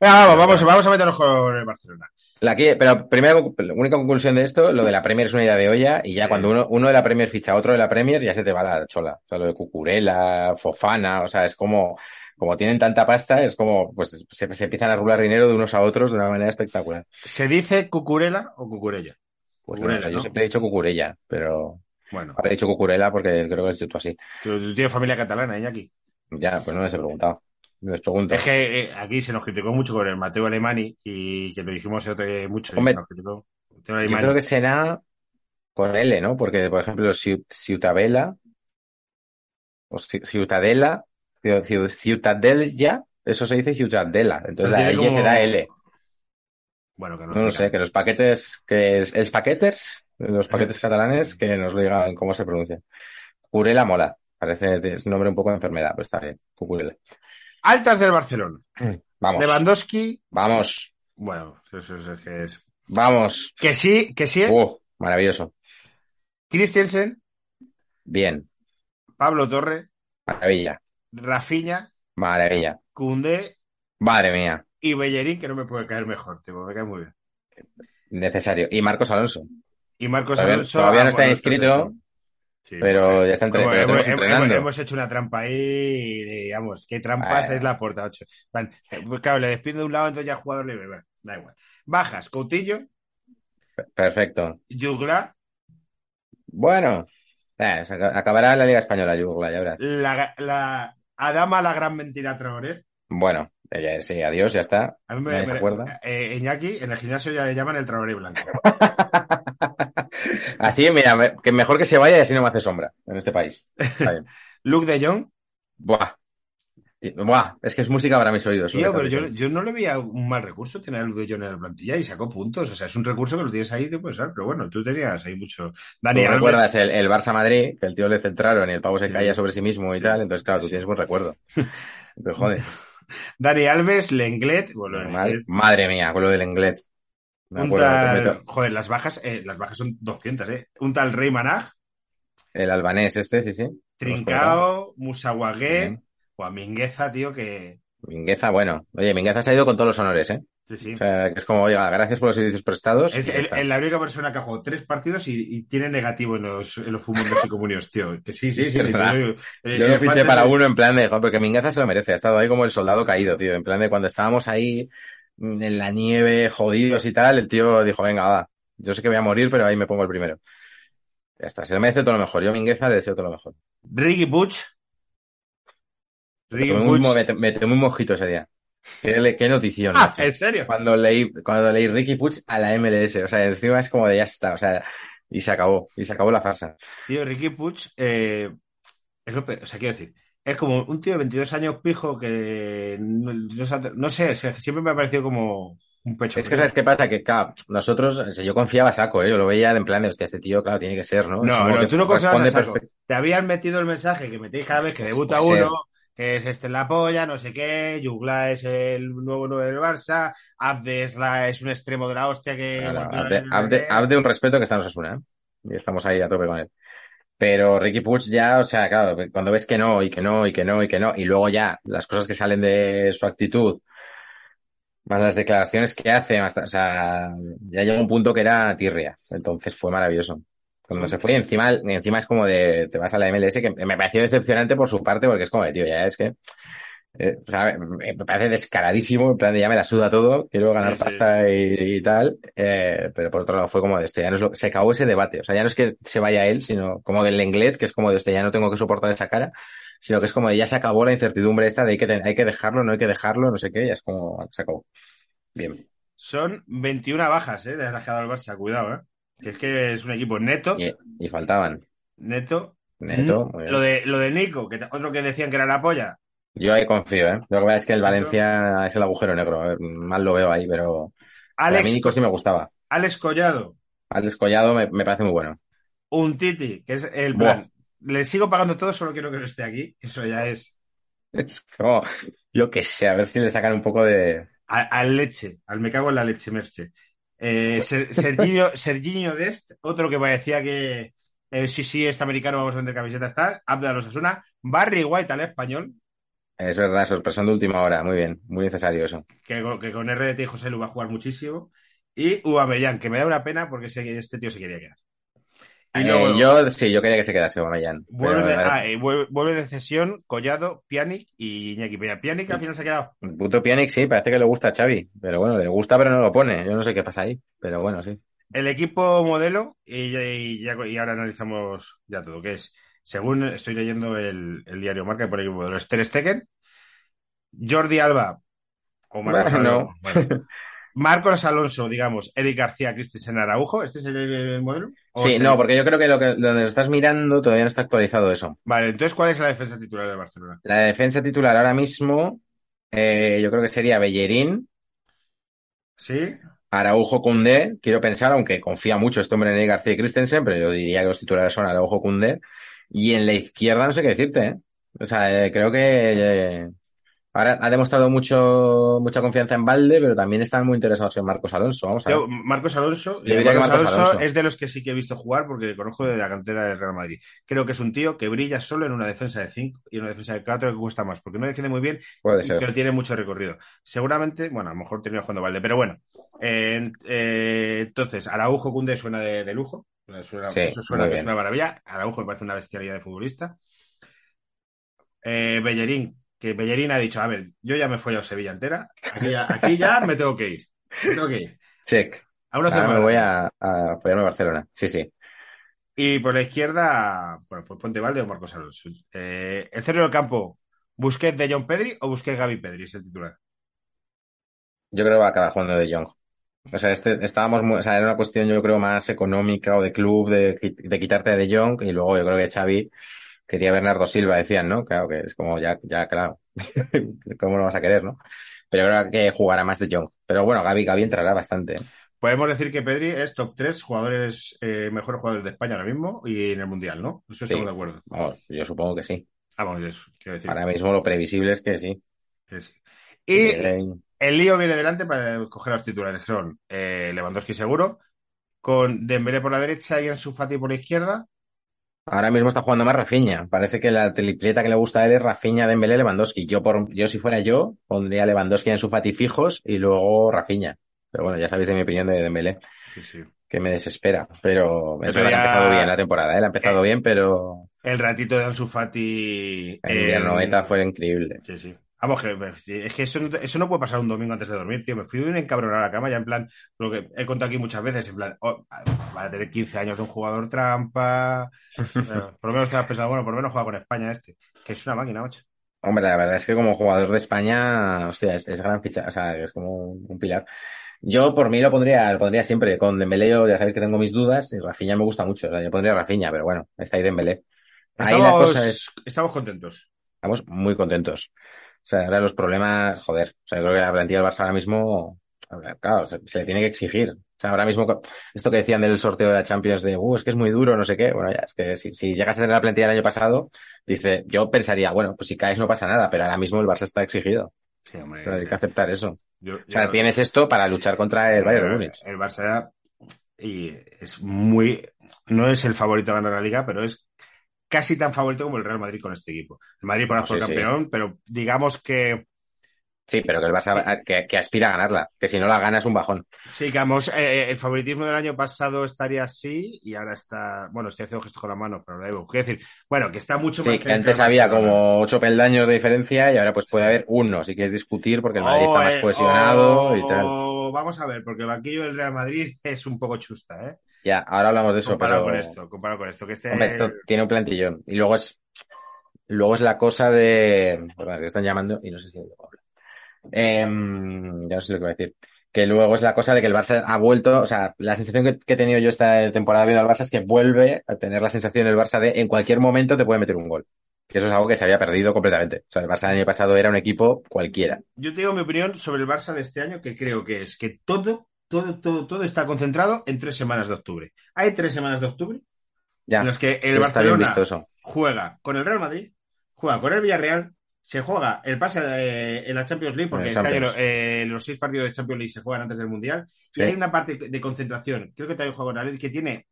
S2: Vamos, vamos, vamos a meternos con el Barcelona.
S3: La que- pero primero, la única conclusión de esto, lo de la Premier es una idea de olla y ya cuando uno, uno de la Premier ficha a otro de la Premier ya se te va la chola. O sea, lo de Cucurella, Fofana, o sea, es como, como tienen tanta pasta, es como, pues se, se empiezan a rular dinero de unos a otros de una manera espectacular.
S2: ¿Se dice cucurela o cucurella?
S3: Pues
S2: Cucurella,
S3: no yo
S2: ¿no?
S3: siempre he dicho cucurella, pero
S2: Bueno,
S3: he dicho cucurela porque creo que es tú así.
S2: tú, tú tienes familia catalana, Iñaki.
S3: Ya, pues no les he preguntado. Les pregunto.
S2: Es que eh, aquí se nos criticó mucho con el Mateo Alemani y que lo dijimos mucho.
S3: Hombre,
S2: se nos criticó. Mateo
S3: Yo creo que será con L, ¿no? Porque, por ejemplo, Ciu- Ciutadella, o Ci- Ciutadella, Ciu- Ciu- Ciutadella, eso se dice Ciutadella. Entonces la L
S2: como-
S3: será L.
S2: Bueno, que no,
S3: No lo sé, que los paquetes, que es, els paqueters, los paquetes catalanes, que nos lo digan cómo se pronuncia. Curela mola. Parece, es un nombre un poco de enfermedad, pero está bien. Cucurela.
S2: Altas del Barcelona.
S3: Vamos.
S2: Lewandowski,
S3: Vamos.
S2: bueno, eso es, que es.
S3: Vamos.
S2: Que sí, que sí.
S3: Uh, maravilloso.
S2: Christensen,
S3: Bien.
S2: Pablo Torre,
S3: Maravilla.
S2: Rafinha,
S3: Maravilla.
S2: Cundé
S3: Madre mía.
S2: y Bellerín, que no me puede caer mejor, tío, me cae muy bien.
S3: Necesario. Y Marcos Alonso.
S2: Y Marcos
S3: Todavía-
S2: Alonso.
S3: todavía no
S2: ah,
S3: está inscrito,
S2: Sí,
S3: pero ya está entre-
S2: hemos, hemos-
S3: entrenando.
S2: hemos- hecho una trampa ahí, y, digamos, qué trampas es la puerta 8. pues claro, le despido de un lado, entonces ya jugador libre. Bueno, da igual. Bajas, Coutillo,
S3: Perfecto.
S2: Jugla,
S3: Bueno. Eh, acabará la Liga Española, Yugla, ya verás.
S2: la, la Adama, la gran mentira Traoré.
S3: Bueno, eh, sí, adiós, ya está.
S2: A mí me,
S3: Nadie se
S2: me-
S3: acuerda.
S2: eh, Iñaki, en el gimnasio ya le llaman el Traoré blanco.
S3: Así, mira, me- que mejor que se vaya y así no me hace sombra en este país. Está bien.
S2: Luke de Jong,
S3: Buah. Buah, es que es música para mis oídos.
S2: tío, pero yo, yo no le veía un mal recurso tener a Luke de Jong en la plantilla y sacó puntos. O sea, es un recurso que lo tienes ahí, te puedes dar, pero bueno, tú tenías ahí mucho.
S3: ¿Tú
S2: Dani Alves,
S3: recuerdas el, el Barça Madrid, que el tío le centraron y el pavo se
S2: Sí.
S3: caía sobre sí mismo y
S2: Sí.
S3: tal? Entonces, claro, tú
S2: Sí.
S3: tienes buen recuerdo. Pero joder,
S2: Dani Alves, Lenglet, bueno,
S3: normal.
S2: Lenglet,
S3: Madre mía, con lo del inglés. Me
S2: un
S3: acuerdo,
S2: tal-
S3: me to-
S2: joder, las bajas, eh, las bajas son 200, ¿eh? Un tal Rey Manaj,
S3: el albanés este, sí, sí.
S2: Trincao, Musawagué, o a Mingueza, tío, que.
S3: Mingueza, bueno. Oye, Mingueza se ha ido con todos los honores, ¿eh?
S2: Sí, sí.
S3: O sea, que es como, oiga, gracias por los servicios prestados.
S2: Es el- el- la única persona que ha jugado tres partidos y, y tiene negativo en los, en los fumundos y comunios, tío. Que sí, sí, sí.
S3: ¿Verdad?
S2: yo- eh,
S3: Yo lo
S2: eh,
S3: fiché para uno en plan de, porque Mingueza se lo merece, ha estado ahí como el soldado caído, tío, en plan de cuando estábamos ahí mm, en la nieve, jodidos y tal, el tío dijo, venga, va, yo sé que voy a morir, pero ahí me pongo el primero. Ya está, se le merece todo lo mejor. Yo a Mingueza le deseo todo lo mejor.
S2: Ricky Butch.
S3: Me
S2: Ricky
S3: un, mo-
S2: Butch.
S3: me to- me tomé un mojito ese día. Qué, qué notición,
S2: Ah,
S3: macho.
S2: ¿en serio?
S3: Cuando leí, cuando leí Ricky Puig a la MLS, o sea, encima es como de ya está, o sea, y se acabó, y se acabó la farsa.
S2: Tío, Ricky Puig, eh, es lo pe- o sea, quiero decir, es como un tío de 22 años pijo que no, no sa- no sé, siempre me ha parecido como un pecho.
S3: Es que, ¿sabes qué pasa? Que, claro, nosotros, o sea, yo confiaba saco, ¿eh? Yo lo veía en plan de, hostia, este tío, claro, tiene que ser, ¿no?
S2: No, no, tú no confiabas a saco. Te habían metido el mensaje que metéis cada vez que debuta uno, que es este en la polla, no sé qué, Yugla es el nuevo 9 del Barça, Abde es, la, es un extremo de la hostia que...
S3: Claro, Abde, Abde-. Abde un respeto que está en Osasuna, ¿eh? Y estamos ahí a tope con él. Pero Ricky Puig ya, o sea, claro, cuando ves que no, y que no, y que no, y que no, y luego ya las cosas que salen de su actitud, más las declaraciones que hace, más, o sea, ya llega un punto que era tirria. Entonces fue maravilloso. Cuando se fue, encima, encima es como de, te vas a la MLS, que me pareció decepcionante por su parte, porque es como de, tío, ya es que, eh, o sea, me parece descaradísimo, en plan de ya me la suda todo, quiero ganar
S2: Sí, sí.
S3: pasta y, y tal, eh, pero por otro lado fue como de este, ya no es lo- se acabó ese debate, o sea, ya no es que se vaya él, sino como del Lenglet, que es como de este, ya no tengo que soportar esa cara, sino que es como de ya se acabó la incertidumbre esta de hay que, hay que dejarlo, no hay que dejarlo, no sé qué, ya es como, se acabó. Bien.
S2: Son 21 bajas, ¿eh? De las que ha dado el Barça, cuidado, ¿eh? Que es que es un equipo neto,
S3: Y, y faltaban.
S2: neto.
S3: Neto, muy bien.
S2: Lo de, lo de Nico, que otro que decían que era la polla.
S3: Yo ahí confío, ¿eh? Lo que pasa es que el Valencia es el agujero negro. A ver, mal lo veo ahí, pero a mí
S2: Alex,
S3: Nico sí me gustaba.
S2: Alex Collado,
S3: Al descollado me, me parece muy bueno.
S2: un Titi, que es el
S3: Buah.
S2: plan. Le sigo pagando todo, solo quiero que no esté aquí. Eso ya es
S3: Es como, yo qué sé, a ver si le sacan un poco de...
S2: al leche, al me cago en la leche, Merche. Eh, Ser- Dest, otro que parecía que eh, sí, sí, este americano, vamos a vender camisetas, tal. Abda los Asuna, Barry White al español,
S3: Es verdad, sorpresión de última hora. Muy bien, muy necesario eso.
S2: que, con- que con RDT y José Lu va a jugar muchísimo. Y Ubamellán, que me da una pena porque sé que este tío se quería quedar.
S3: Eh, yo, sí, yo quería que se quedase Aubameyang.
S2: vuelve,
S3: pero,
S2: de,
S3: eh,
S2: ah, eh, vuelve, vuelve de cesión Collado, Pjanic y Iñaki Peña. Pjanic al final se ha quedado.
S3: Puto Pjanic sí, parece que le gusta a Xavi, pero bueno, le gusta pero no lo pone. Yo no sé qué pasa ahí, pero bueno, sí.
S2: El equipo modelo, y, y ya- y ahora analizamos ya todo, que es, según estoy leyendo el, el diario Marca por el equipo modelo, es Ter Stegen, Jordi Alba, o Marcos
S3: Bueno.
S2: Alonso, bueno. Marcos Alonso, digamos, Eric García, Cristian Araujo, ¿este es el, el modelo? ¿O
S3: Sí,
S2: el-
S3: no, porque yo creo que lo que donde lo estás mirando todavía no está actualizado eso.
S2: Vale, entonces, ¿cuál es la defensa titular de Barcelona?
S3: La defensa titular ahora mismo, eh, yo creo que sería Bellerín,
S2: ¿Sí?
S3: Araujo Koundé, quiero pensar, aunque confía mucho este hombre en Eric García y Christensen, pero yo diría que los titulares son Araujo Koundé. Y en la izquierda no sé qué decirte, ¿eh? O sea, eh, creo que eh, ahora ha demostrado mucho, mucha confianza en Valde, pero también están muy interesados en Marcos Alonso. Vamos a ver.
S2: Yo, Marcos Alonso,
S3: Yo
S2: Marcos
S3: Marcos
S2: Alonso,
S3: Alonso.
S2: es de los que sí que he visto jugar porque le conozco de la cantera del Real Madrid. Creo que es un tío que brilla solo en una defensa de 5 y en una defensa de 4 que cuesta más, porque no defiende muy bien
S3: Puede
S2: y
S3: ser.
S2: pero tiene mucho recorrido. Seguramente, bueno, a lo mejor termina jugando Valde, pero bueno. Eh, eh, entonces, Araujo Cunde suena de, de lujo. Suena-
S3: Sí,
S2: eso suena que es una maravilla. Araujo me parece una bestialidad de futbolista. Eh, Bellerín, que Bellerín ha dicho, a ver, yo ya me he follado Sevilla entera, aquí ya, aquí ya me tengo que ir. Me tengo que ir.
S3: Check.
S2: A
S3: Ahora me voy a, a a Barcelona. Sí, sí.
S2: Y por la izquierda, bueno, pues Ponte Valde o Marcos Alonso. Eh, el centro del campo, ¿Busquets de John Pedri o Busquets Gaby Pedri? Es el titular.
S3: Yo creo que va a acabar jugando de Jong. O sea, este, estábamos muy- o sea, era una cuestión, yo creo, más económica o de club, de, de quitarte de Jong, y luego yo creo que Xavi quería Bernardo Silva, decían, ¿no? Claro que es como ya, ya, claro. ¿Cómo lo vas a querer, no? Pero creo que jugará más de Jong. Pero bueno, Gaby, Gaby entrará bastante.
S2: Podemos decir que Pedri es top 3 jugadores, eh, mejores jugadores de España ahora mismo y en el Mundial, ¿no? Eso estamos
S3: Sí.
S2: de acuerdo.
S3: Vamos, yo supongo que sí.
S2: Ah, vamos, eso, quiero decir.
S3: Ahora mismo lo previsible es que sí.
S2: que sí. Y
S3: Eh,
S2: el lío viene delante para coger a los titulares. que Son eh, Lewandowski seguro, con Dembélé por la derecha y Ansu Fati por la izquierda.
S3: Ahora mismo está jugando más Rafinha. Parece que la tripleta que le gusta a él es Rafinha, Dembélé, Lewandowski. Yo, por, yo si fuera yo, pondría Lewandowski en su Fati fijos y luego Rafinha. Pero bueno, ya sabéis de mi opinión de Dembélé,
S2: Sí, sí.
S3: que me desespera. Pero es verdad que ha empezado bien la temporada. Él ha empezado
S2: Eh.
S3: bien, pero
S2: El ratito de Ansu Fati.
S3: el
S2: eh,
S3: día 90 fue increíble.
S2: Sí, sí. Vamos, que es que eso, eso no puede pasar un domingo antes de dormir, tío. Me fui un encabronado a la cama, ya en plan, lo que he contado aquí muchas veces, en plan, oh, van a tener 15 años de un jugador trampa. Bueno, por lo menos te has pensado, bueno, por lo menos juega con España este, que es una máquina, macho.
S3: Hombre, la verdad es que como jugador de España, hostia, es, es gran ficha, o sea, es como un pilar. Yo por mí lo pondría, lo pondría siempre. Con Dembélé yo ya sabéis que tengo mis dudas y Rafinha me gusta mucho. O sea, yo pondría Rafinha, pero bueno, está ahí Dembélé. Ahí la
S2: Estamos,
S3: cosa es,
S2: estamos contentos.
S3: estamos muy contentos. O sea, ahora los problemas, joder, o sea, yo creo que la plantilla del Barça ahora mismo, claro, se, se le tiene que exigir. O sea, ahora mismo, esto que decían del sorteo de la Champions de, uh, es que es muy duro, no sé qué. Bueno, ya, es que si, si llegas a tener la plantilla del año pasado, dice, yo pensaría, bueno, pues si caes no pasa nada, pero ahora mismo el Barça está exigido.
S2: Sí, hombre.
S3: O sea, hay que aceptar eso.
S2: Yo-
S3: O sea, tienes esto para luchar contra el Bayern Múnich.
S2: El Barça y es muy, no es el favorito a ganar la liga, pero es casi tan favorito como el Real Madrid con este equipo. El Madrid por
S3: No, sí, sí.
S2: campeón, pero digamos que
S3: Sí, pero que el Barça a- que, que aspira a ganarla. Que si no la gana es un bajón.
S2: Sí, digamos, eh, el favoritismo del año pasado estaría así y ahora está, bueno, estoy haciendo gestos con la mano, pero da igual. Quiero decir, bueno, que está mucho más
S3: Sí, que
S2: cerca
S3: antes había como ocho peldaños de diferencia y ahora pues puede haber uno si quieres discutir porque el Madrid está
S2: O,
S3: más
S2: eh,
S3: cohesionado y tal.
S2: o vamos a ver, porque el banquillo del Real Madrid es un poco chusta, ¿eh?
S3: Ya, ahora hablamos de eso,
S2: Comparado
S3: pero
S2: con esto, comparado con esto, que este...
S3: hombre, esto tiene un plantillón. Y luego es luego es la cosa de perdón, es que están llamando y no sé si lo hablo. Em, ya no sé lo que voy a decir. Que luego es la cosa de que el Barça ha vuelto, o sea, la sensación que, que he tenido yo esta temporada viendo al Barça es que vuelve a tener la sensación el Barça de en cualquier momento te puede meter un gol. Que eso es algo que se había perdido completamente. O sea, el Barça el año pasado era un equipo cualquiera.
S2: Yo te digo mi opinión sobre el Barça de este año, que creo que es que todo, todo, todo, todo está concentrado en tres semanas de octubre. Hay tres semanas de octubre
S3: Ya,
S2: en las que el Barcelona juega con el Real Madrid, juega con el Villarreal, se juega el pase eh, en la Champions League, porque eh, los seis partidos de Champions League se juegan antes del Mundial.
S3: Sí.
S2: Y hay una parte de concentración, creo que también juega con el que tiene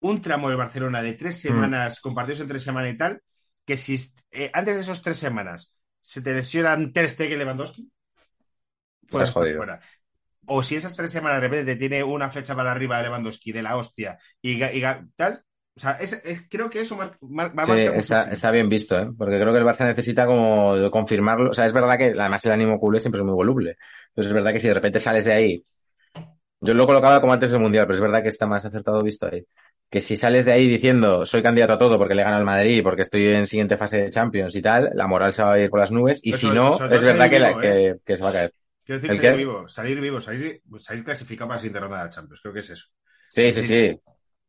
S2: un tramo del Barcelona de
S3: Mm.
S2: tres semanas, con partidos en tres semanas y tal, que si eh, antes de esos tres semanas se te lesionan Ter Stegen Lewandowski,
S3: jodido.
S2: fuera. O si esas tres semanas de repente te tiene una flecha para arriba de Lewandowski de la hostia y, y tal, O sea, es, es- creo que eso mar- mar- va a
S3: Sí, está, está bien visto, ¿eh? Porque creo que el Barça necesita como confirmarlo. O sea, es verdad que además el ánimo culé siempre es muy voluble. Entonces es verdad que si de repente sales de ahí, yo lo colocaba como antes del Mundial, pero es verdad que está más acertado visto ahí. Que si sales de ahí diciendo soy candidato a todo porque le gano al Madrid, porque estoy en siguiente fase de Champions y tal, la moral se va a ir por las nubes. Y si no, es verdad que, la-
S2: ¿eh?
S3: que, que se va a caer.
S2: Quiero decir,
S3: ¿El
S2: salir vivo, salir vivo, salir, salir clasificado para la siguiente ronda de la Champions. Creo que es eso.
S3: Sí, sí, sí.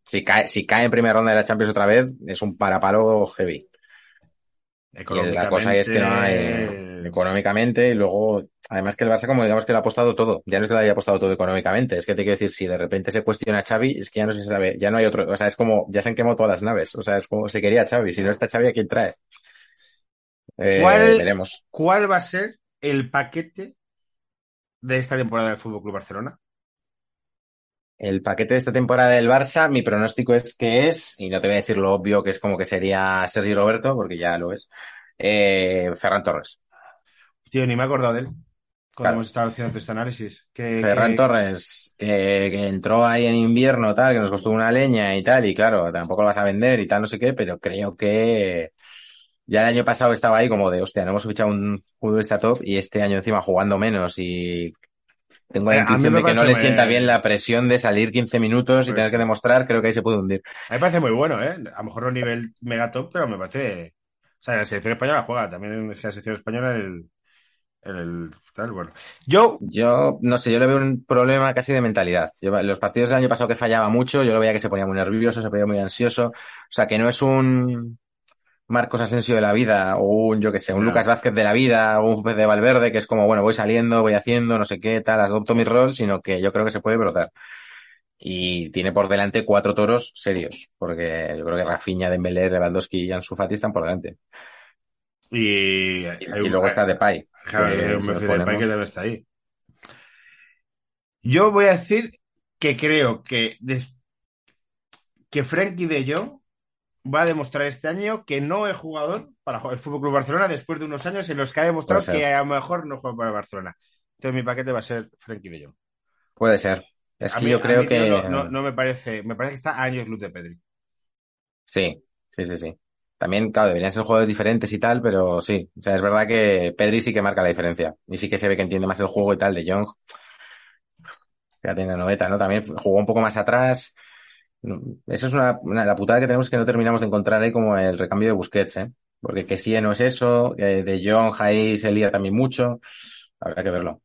S3: Si cae, si cae en primera ronda de la Champions otra vez, es un parapalo heavy. Y la cosa es que no hay
S2: Económicamente-
S3: económicamente y luego, además que el Barça como digamos que lo ha apostado todo, ya no es que lo haya apostado todo económicamente, es que te quiero decir, si de repente se cuestiona a Xavi, es que ya no se sabe, ya no hay otro, o sea, es como, ya se han quemado todas las naves, o sea, es como se quería Xavi, si no está Xavi, ¿a quién traes? Eh,
S2: ¿Cuál-
S3: veremos.
S2: ¿Cuál va a ser el paquete de esta temporada del Fútbol Club Barcelona?
S3: El paquete de esta temporada del Barça, mi pronóstico es que es, y no te voy a decir lo obvio que es como que sería Sergio Roberto, porque ya lo es, eh, Ferran Torres.
S2: Tío, ni me he acordado de él. Cuando
S3: Claro.
S2: hemos estado haciendo este análisis. Que,
S3: Ferran
S2: que-
S3: Torres, que, que entró ahí en invierno, tal, que nos costó una leña y tal, y claro, tampoco lo vas a vender y tal, no sé qué, pero creo que ya el año pasado estaba ahí como de, hostia, no hemos fichado un futbolista top y este año encima jugando menos y tengo
S2: Eh,
S3: la intuición
S2: me
S3: de que no le sienta bien la presión de salir 15 minutos y
S2: Pues
S3: tener que demostrar, creo que ahí se puede hundir.
S2: A mí me parece muy bueno, ¿eh? A lo mejor no nivel mega top, pero me parece. O sea, la selección española juega. También en la selección española el. el tal, bueno. Yo.
S3: Yo, no sé, yo le veo un problema casi de mentalidad. Yo, los partidos del año pasado que fallaba mucho, yo lo veía que se ponía muy nervioso, se ponía muy ansioso. O sea, que no es un Marcos Asensio de la vida, o un, yo que sé, un. Lucas Vázquez de la vida, o un de Valverde, que es como, bueno, voy saliendo, voy haciendo, no sé qué, tal, adopto mi rol, sino que yo creo que se puede brotar. Y tiene por delante cuatro toros serios, porque yo creo que Rafinha, Dembélé, Lewandowski y Ansu Fati están por delante.
S2: Y,
S3: Y,
S2: hay
S3: y
S2: un-
S3: luego está Depay.
S2: Claro,
S3: que
S2: hay un
S3: si lo
S2: Memphis Depay que también está ahí. Yo voy a decir que creo que, des- que Frenkie de Jong va a demostrar este año que no es jugador para el Fútbol Club Barcelona después de unos años en los que ha demostrado que a lo mejor no juega para el Barcelona. Entonces mi paquete va a ser Frenkie de Jong.
S3: Puede ser. Es
S2: A
S3: que
S2: mí-
S3: yo creo
S2: mí,
S3: que...
S2: No, no- no me parece. Me parece que está a años luz de Pedri.
S3: Sí, sí, sí, sí. También, claro, deberían ser juegos diferentes y tal, pero sí. O sea, es verdad que Pedri sí que marca la diferencia. Y sí que se ve que entiende más el juego y tal de Young. Fíjate en la noveta, ¿no? También jugó un poco más atrás. Eso es una, una- la putada que tenemos que no terminamos de encontrar ahí como el recambio de Busquets, ¿eh? Porque que sí no es eso, de Jong ahí se lía también mucho. Habrá que verlo.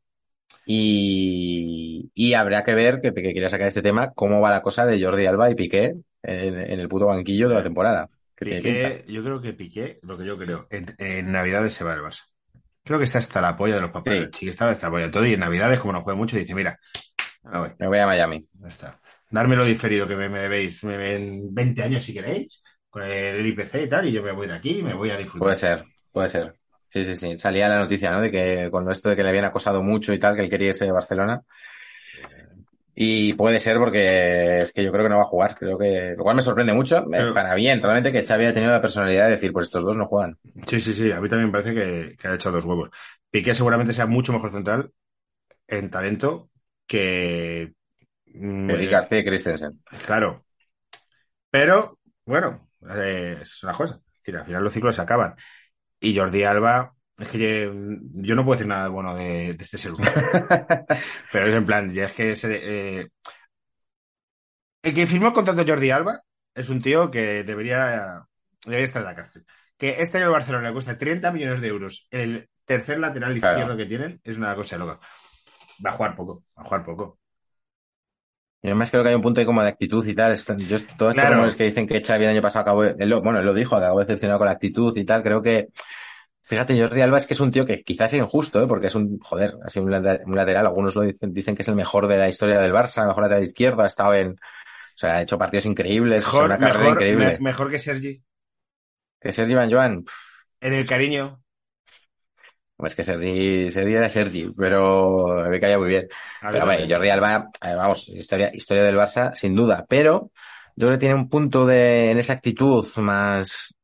S3: Y, y habrá que ver, que, que quería sacar este tema, cómo va la cosa de Jordi Alba y Piqué en, en el puto banquillo de la temporada.
S2: Piqué, yo creo que Piqué, lo que yo creo, en, en Navidades se va del Barça. Creo que está hasta la polla de los papeles.
S3: Sí.
S2: Sí, está hasta la polla todo. Y en Navidades, como no juega mucho, dice, mira, me voy,
S3: Me voy a Miami.
S2: ya está. Dármelo diferido que me, me debéis me- en 20 años si queréis, con el IPC y tal, y yo me voy de aquí y me voy a disfrutar.
S3: Puede ser, puede ser. Sí, sí, sí. Salía la noticia, ¿no? De que con esto de que le habían acosado mucho y tal, que él quería irse de Barcelona. Y puede ser porque es que yo creo que no va a jugar. Creo que, lo cual me sorprende mucho. eh,
S2: Pero-
S3: Para bien, realmente que Xavi ha tenido la personalidad de decir, pues estos dos no juegan.
S2: Sí, sí, sí. A mí también me parece que, que ha echado dos huevos. Piqué seguramente sea mucho mejor central en talento que. Mm,
S3: Eric García y Christensen.
S2: Claro. Pero, bueno, eh, es una cosa. Es decir, al final los ciclos se acaban. Y Jordi Alba, es que yo, yo no puedo decir nada bueno de, de este ser humano. Pero es en plan, ya es que se, eh, el que firmó el contrato de Jordi Alba es un tío que debería, debería estar en la cárcel. Que este año el Barcelona le cuesta 30 millones de euros. El tercer lateral
S3: Claro.
S2: izquierdo que tienen es una cosa loca. Va a jugar poco, va a jugar poco.
S3: Y además creo que hay un punto ahí como de actitud y tal. Yo, todos estos
S2: Claro.
S3: rumores que dicen que Xavi el año pasado acabó, él lo- bueno, él lo dijo, acabó decepcionado con la actitud y tal. Creo que, fíjate, Jordi Alba es que es un tío que quizás es injusto, ¿eh? porque es un, joder, ha sido un, late- un lateral. Algunos lo dicen, dicen que es el mejor de la historia del Barça, el mejor lateral izquierdo, ha estado en, o sea, ha hecho partidos increíbles,
S2: Mejor,
S3: una carrera
S2: mejor,
S3: increíble.
S2: me- mejor que Sergi.
S3: Que Sergi Van Joan,
S2: En el cariño.
S3: Pues que Sergi, Sergi era Sergi, pero me caía muy bien.
S2: A
S3: Pero
S2: ver,
S3: hombre, Jordi Alba, eh, vamos, historia, historia del Barça, sin duda. Pero yo creo que tiene un punto de, en esa actitud más,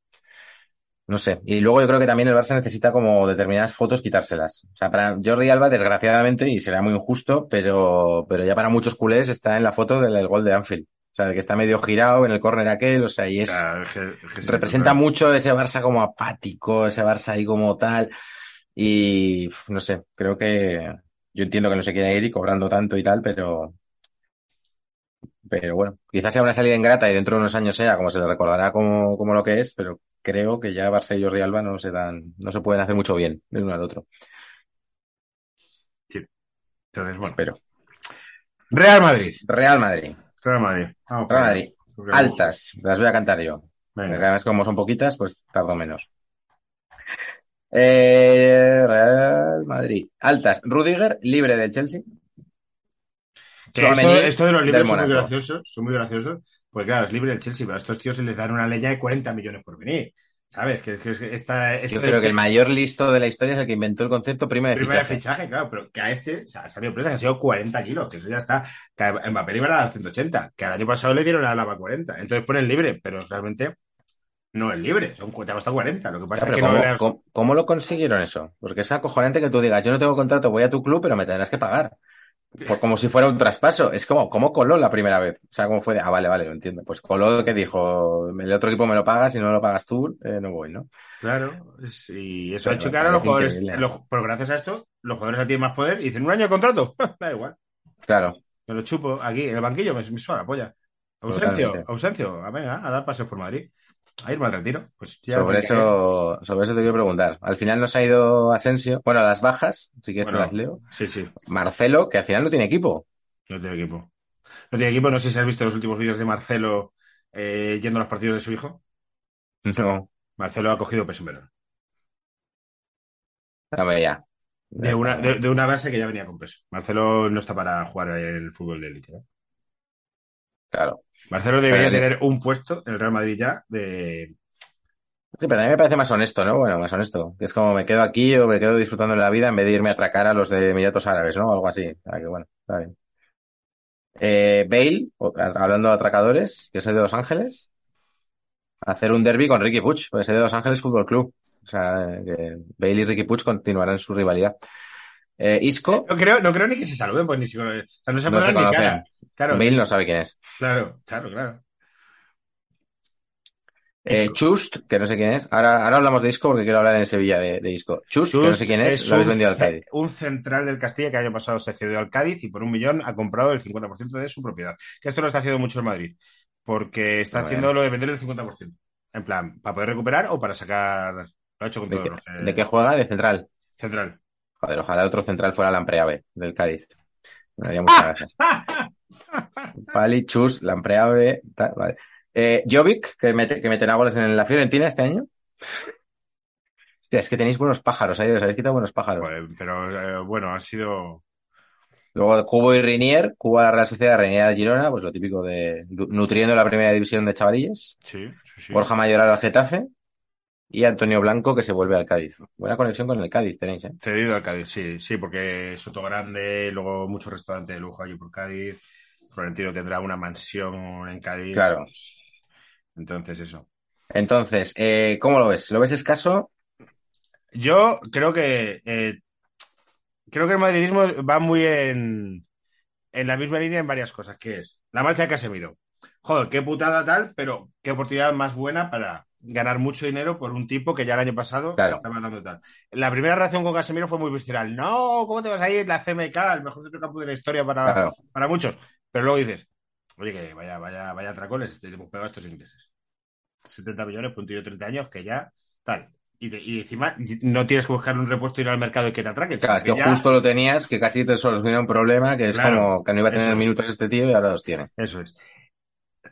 S3: no sé. Y luego yo creo que también el Barça necesita como determinadas fotos quitárselas. O sea, para Jordi Alba, desgraciadamente, y será muy injusto, pero, pero ya para muchos culés está en la foto del gol de Anfield. O sea, que está medio girado en el córner aquel, o sea, y es,
S2: Claro, es que- es que sí,
S3: representa mucho ese Barça como apático, ese Barça ahí como tal, y no sé, creo que yo entiendo que no se quiere ir y cobrando tanto y tal, pero, pero bueno, quizás sea una salida ingrata y dentro de unos años sea como se le recordará como, como lo que es, pero creo que ya Barça y Jordi Alba no se dan, no se pueden hacer mucho bien el uno al otro,
S2: Entonces, bueno.
S3: pero
S2: Real Madrid.
S3: Real Madrid,
S2: Real Madrid. Vamos
S3: Real. Madrid, altas, las voy a cantar yo.
S2: Venga.
S3: Además, como son poquitas, pues tardo menos. Eh, Real Madrid. Altas. Rudiger, libre del Chelsea.
S2: Que esto, de los libres
S3: del
S2: son muy graciosos, son muy graciosos, pues claro, es libre el Chelsea, pero a estos tíos se les dan una leña de 40 millones por venir, ¿sabes? Que, que, esta,
S3: Yo
S2: es-
S3: creo que el mayor listo de la historia es el que inventó el concepto primero de
S2: Primer
S3: fichaje.
S2: fichaje, claro, pero que a este o sea, ha salido presa, que han sido 40 kilos, que eso ya está. Que a Mbappé le iban a dar 180, que al año pasado le dieron a Lava 40. Entonces ponen libre, pero realmente no es libre, son, te ha costado 40. Lo que pasa es que no
S3: ¿cómo,
S2: has-
S3: cómo- cómo lo consiguieron eso? Porque es acojonante que tú digas, yo no tengo contrato, voy a tu club, pero me tendrás que pagar. Por, como si fuera un traspaso. Es como, ¿cómo coló la primera vez? O sea, ¿cómo fue de, ah, vale, vale, lo entiendo. Pues coló que dijo, el otro equipo me lo paga, si no lo pagas tú, eh, no voy, ¿no?
S2: Claro, y eso
S3: Pero
S2: ha hecho que ahora los jugadores, los- pero gracias a esto, los jugadores tienen más poder y dicen un año de contrato, da igual,
S3: Claro.
S2: me lo chupo aquí en el banquillo, me, me suena la polla. Ausencio,
S3: Totalmente.
S2: ausencio, a venga, a dar paseos por Madrid, a irme al retiro. Pues ya
S3: Sobre eso, sobre eso te quiero preguntar. Al final nos ha ido Asensio. Bueno, las bajas, si quieres te
S2: Bueno,
S3: las leo.
S2: Sí, sí.
S3: Marcelo, que al final no tiene equipo.
S2: No tiene equipo. No tiene equipo. No sé si has visto los últimos vídeos de Marcelo eh, yendo a los partidos de su hijo.
S3: No,
S2: Marcelo ha cogido peso en verano.
S3: no me ya.
S2: De una, de, de una base que ya venía con peso. Marcelo no está para jugar el fútbol de élite. ¿eh?
S3: Claro.
S2: Marcelo debería
S3: Pero-
S2: tener un puesto en el Real Madrid ya de...
S3: Sí, pero a mí me parece más honesto, ¿no? Bueno, más honesto. Que es como me quedo aquí o me quedo disfrutando de la vida en vez de irme a atracar a los de Emiratos Árabes, ¿no? Algo así. O sea, que bueno, está bien. Eh, Bale, o- hablando de atracadores, que es el de Los Ángeles, hacer un derby con Ricky Puig, pues es el de Los Ángeles Fútbol Club. O sea, que Bale y Ricky Puig continuarán su rivalidad. Eh, Isco,
S2: No creo, no creo ni que se saluden, pues ni si... O sea, no se
S3: No se
S2: ni cara. Claro,
S3: Bale no sabe quién es.
S2: claro, claro, claro.
S3: Eh. Chust, que no sé quién es. Ahora, ahora hablamos de Isco porque quiero hablar en Sevilla de, de Isco. Chust, que no sé quién es, lo habéis vendido al Cádiz.
S2: Un central del Castilla que el año pasado se cedió al Cádiz y por un millón ha comprado el 50% de su propiedad. Que esto lo está haciendo mucho el Madrid. Porque está haciendo lo de vender el 50%. En plan, para poder recuperar o para sacar. Lo ha hecho con
S3: ¿De
S2: todos
S3: qué,
S2: los. eh,
S3: de qué juega? De central.
S2: Central.
S3: Joder, ojalá otro central fuera Lampreave, del Cádiz. Me daría muchas gracias. Pali, Chus, Lampreave, tal, vale. Eh, Jovic, que, mete, que meterá goles en la Fiorentina este año. Hostia, es que tenéis buenos pájaros ahí, os habéis quitado buenos pájaros.
S2: Pero eh, bueno, ha sido.
S3: Luego Cubo y Rinier, Cubo a la Real Sociedad, Rinier al Girona, pues lo típico de nutriendo la primera división de.
S2: Sí, sí, sí.
S3: Borja Mayoral al Getafe y Antonio Blanco que se vuelve al Cádiz. Buena conexión con el Cádiz tenéis, ¿eh?
S2: Cedido al Cádiz, sí, sí, porque Soto Grande, luego muchos restaurantes de lujo allí por Cádiz. Florentino tendrá una mansión en Cádiz.
S3: Claro.
S2: Entonces, eso.
S3: Entonces, eh, ¿cómo lo ves? ¿Lo ves escaso?
S2: Yo creo que eh, creo que el madridismo va muy en, en la misma línea en varias cosas, que es la marcha de Casemiro. Joder, qué putada tal, pero qué oportunidad más buena para ganar mucho dinero por un tipo que ya el año pasado
S3: Claro.
S2: estaba dando tal. La primera reacción con Casemiro fue muy visceral. No, ¿cómo te vas a ir? La CMK, el mejor centrocampo de la historia para,
S3: Claro.
S2: para muchos. Pero luego dices, oye, que vaya, vaya, vaya tracones, este, hemos pegado a estos ingleses. 70 millones, puntillo 30 años, que ya tal. Y, te- y encima no tienes que buscar un repuesto, ir al mercado y que te atraquen.
S3: Claro, es que
S2: ya-
S3: justo lo tenías, que casi te soluciona un problema, que es
S2: Claro,
S3: como que no iba a tener
S2: es.
S3: minutos este tío y ahora los tiene.
S2: Eso es.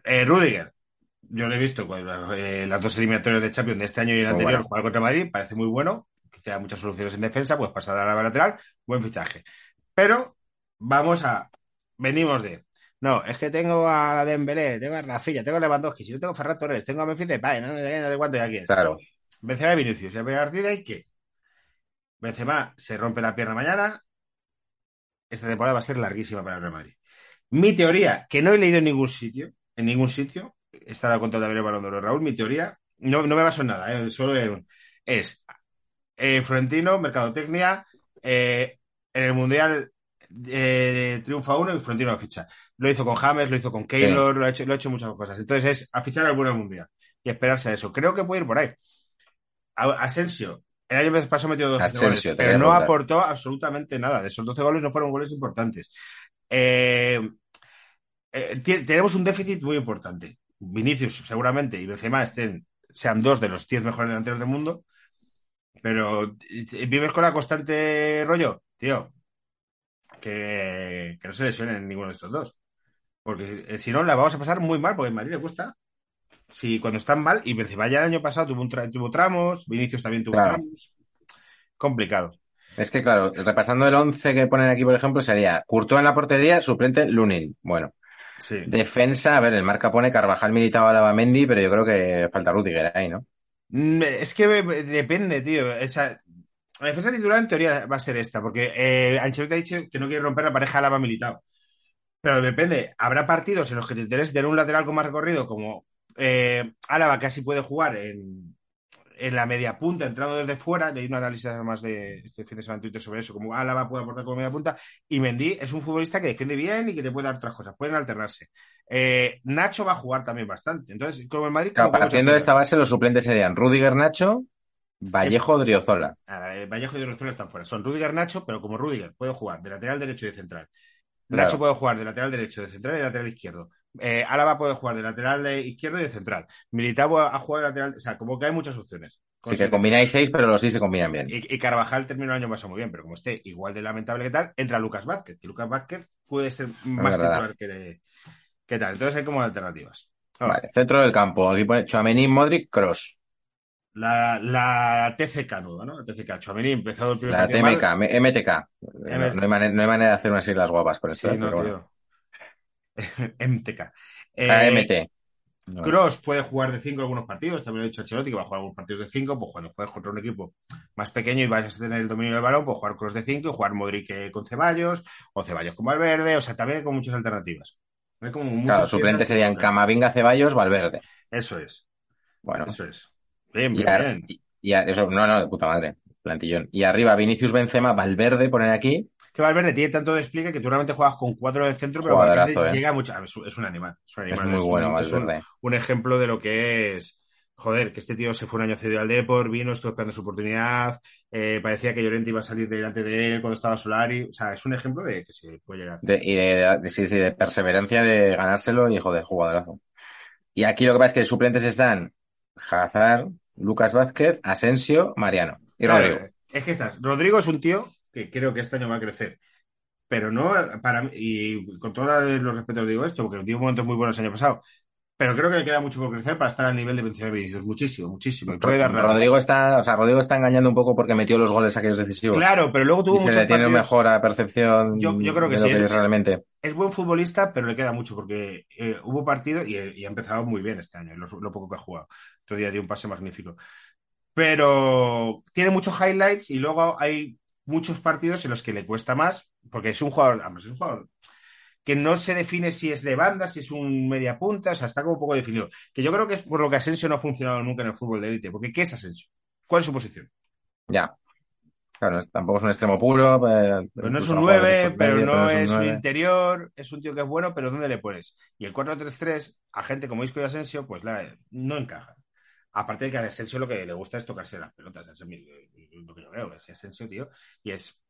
S2: Eh, Rudiger, yo lo he visto cuando, eh, las dos eliminatorias de Champions de este año y el
S3: Muy
S2: anterior,
S3: bueno.
S2: jugar contra Madrid, parece muy bueno, que te da muchas soluciones en defensa, pues pasar a la lateral, buen fichaje. Pero vamos a, venimos de, no, es que tengo a Dembélé, tengo a Rafilla, tengo a Lewandowski, si yo tengo a Ferran Torres, tengo a Memphis Depay, no sé no cuánto ya quieres.
S3: Claro.
S2: Benzema y Vinicius, y a partir de ahí, ¿qué? Benzema se rompe la pierna mañana, esta temporada va a ser larguísima para el Real Madrid. Mi teoría, que no he leído en ningún sitio, en ningún sitio, estará con todavía el balón de oro, Raúl, mi teoría, no, no me baso en nada, eh, solo en- es eh, Florentino, Mercadotecnia, eh, en el Mundial eh, triunfa uno y Florentino lo ficha. Lo hizo con James, lo hizo con Keylor, lo, ha hecho, lo ha hecho muchas cosas. Entonces es a fichar al bueno mundial y esperarse a eso. Creo que puede ir por ahí. Asensio, el año pasado metió 12
S3: Asensio,
S2: goles, pero no aportó absolutamente nada. De esos 12 goles no fueron goles importantes. Eh, eh, tenemos un déficit muy importante. Vinicius, seguramente, y Benzema estén, sean dos de los 10 mejores delanteros del mundo, pero eh, vives con la constante rollo, tío, que, que no se lesionen ninguno de estos dos. Porque eh, si no, la vamos a pasar muy mal, porque en Madrid le cuesta. Si cuando están mal, y Benzema ya el año pasado tuvo, un tra- tuvo tramos, Vinicius también tuvo
S3: Claro.
S2: tramos. Complicado.
S3: Es que, claro, repasando el 11 que ponen aquí, por ejemplo, sería Courtois en la portería, suplente Lunin. Bueno,
S2: Sí.
S3: defensa, a ver, el marca pone Carvajal, Militao, Alaba, Mendy, pero yo creo que falta Rudiger ahí, ¿no?
S2: Mm, Es que me- depende, tío. Esa, la defensa titular en teoría va a ser esta, porque eh, Ancelotti ha dicho que no quiere romper la pareja Alaba Militao. Pero depende, habrá partidos en los que te interese tener un lateral con más recorrido, como eh, Álava casi puede jugar en, en la media punta, entrando desde fuera. Leí un análisis además de este fin de semana en Twitter sobre eso, como Álava puede aportar como media punta. Y Mendy es un futbolista que defiende bien y que te puede dar otras cosas, pueden alternarse. Eh, Nacho va a jugar también bastante. Entonces, como el Madrid.
S3: Claro, partiendo de esta base, los suplentes serían Rudiger, Nacho, Vallejo, Driozola.
S2: Eh, Vallejo y Driozola están fuera. Son Rudiger Nacho, pero como Rudiger puede jugar de lateral derecho y de central.
S3: Claro.
S2: Nacho puede jugar de lateral derecho, de central y de lateral izquierdo. Eh, Álava puede jugar de lateral de izquierdo y de central. Militao ha jugado de lateral. O sea, como que hay muchas opciones.
S3: Así que combináis seis, pero los seis se combinan bien.
S2: Y, y Carvajal terminó el año pasado muy bien, pero como esté igual de lamentable que tal, entra Lucas Vázquez. Que Lucas Vázquez puede ser más titular que, que tal. Entonces hay como alternativas. Ahora,
S3: Vale, centro del campo. Aquí pone Chouameni, Modric, Cross.
S2: La, la TCK nueva, ¿no? La TCK. Chouameni empezó el primer
S3: La
S2: mal.
S3: TMK, M- MTK. No, no hay manera, no hay manera de hacer unas siglas guapas con esto,
S2: Sí,
S3: ¿eh?
S2: no,
S3: bueno.
S2: MTK. Eh,
S3: AMT. Bueno,
S2: Cross puede jugar de 5 algunos partidos, también lo ha dicho Ancelotti que va a jugar algunos partidos de 5, pues cuando juegues contra un equipo más pequeño y vayas a tener el dominio del balón, pues jugar Cross de 5 y jugar Modric eh, con Ceballos, o Ceballos con Valverde, o sea, también hay con muchas alternativas. Hay como muchas
S3: claro, suplentes serían. Camavinga, Ceballos, Valverde.
S2: Eso es,
S3: Bueno,
S2: eso es. Bien, bien, bien.
S3: y- y ar- eso, no, no, de puta madre. Plantillón. Y arriba, Vinicius Benzema, Valverde, ponen aquí.
S2: Que Valverde tiene tanto despliegue que tú realmente juegas con cuatro del centro, pero Valverde
S3: eh.
S2: llega mucho. a ver, Es un- es un animal. Es un,
S3: Es
S2: animal,
S3: muy
S2: un-
S3: bueno,
S2: es un-
S3: Valverde.
S2: un ejemplo de lo que es. Joder, que este tío se fue un año cedido al Depor, vino, estuvo esperando su oportunidad, eh, parecía que Llorente iba a salir delante de él cuando estaba Solari. O sea, es un ejemplo de que se puede llegar.
S3: De, y de, de- sí, sí, de perseverancia de ganárselo y joder, jugadorazo. Y aquí lo que pasa es que de suplentes están Hazard, Lucas Vázquez, Asensio, Mariano y
S2: Claro,
S3: Rodrigo.
S2: es que estás. Rodrigo es un tío que creo que este año va a crecer. Pero no para mí, y con todos los respetos digo esto, porque dio momentos muy buenos el año pasado. Pero creo que le queda mucho por crecer para estar al nivel de Benzema y Vinicius. Muchísimo, muchísimo. Puede dar
S3: Rodrigo está, o sea, Rodrigo está engañando un poco porque metió los goles aquellos decisivos.
S2: Claro, pero luego tuvo
S3: y se le tiene
S2: partidos-
S3: mejor a percepción
S2: Yo- yo creo que
S3: de lo
S2: sí,
S3: que
S2: es-
S3: es realmente.
S2: Es buen futbolista, pero le queda mucho porque eh, hubo partido y, y ha empezado muy bien este año, lo, lo poco que ha jugado. Otro día dio un pase magnífico. Pero tiene muchos highlights y luego hay muchos partidos en los que le cuesta más, porque es un jugador, además, es un jugador que no se define si es de banda, si es un media punta, o sea, está como un poco definido. Que yo creo que es por lo que Asensio no ha funcionado nunca en el fútbol de élite, porque ¿qué es Asensio? ¿Cuál es su posición?
S3: Ya. Claro, tampoco es un extremo puro. eh,
S2: Pues no es un
S3: ha jugado
S2: 9,
S3: después
S2: pero
S3: medio,
S2: no
S3: un
S2: es un interior, es un tío que es bueno, pero ¿dónde le pones? Y el 4-3-3, a gente como Isco y Asensio, pues la, no encaja. Aparte de que a Asensio lo que le gusta es tocarse las pelotas, eso es lo que yo veo, es que Asensio, tío, y es,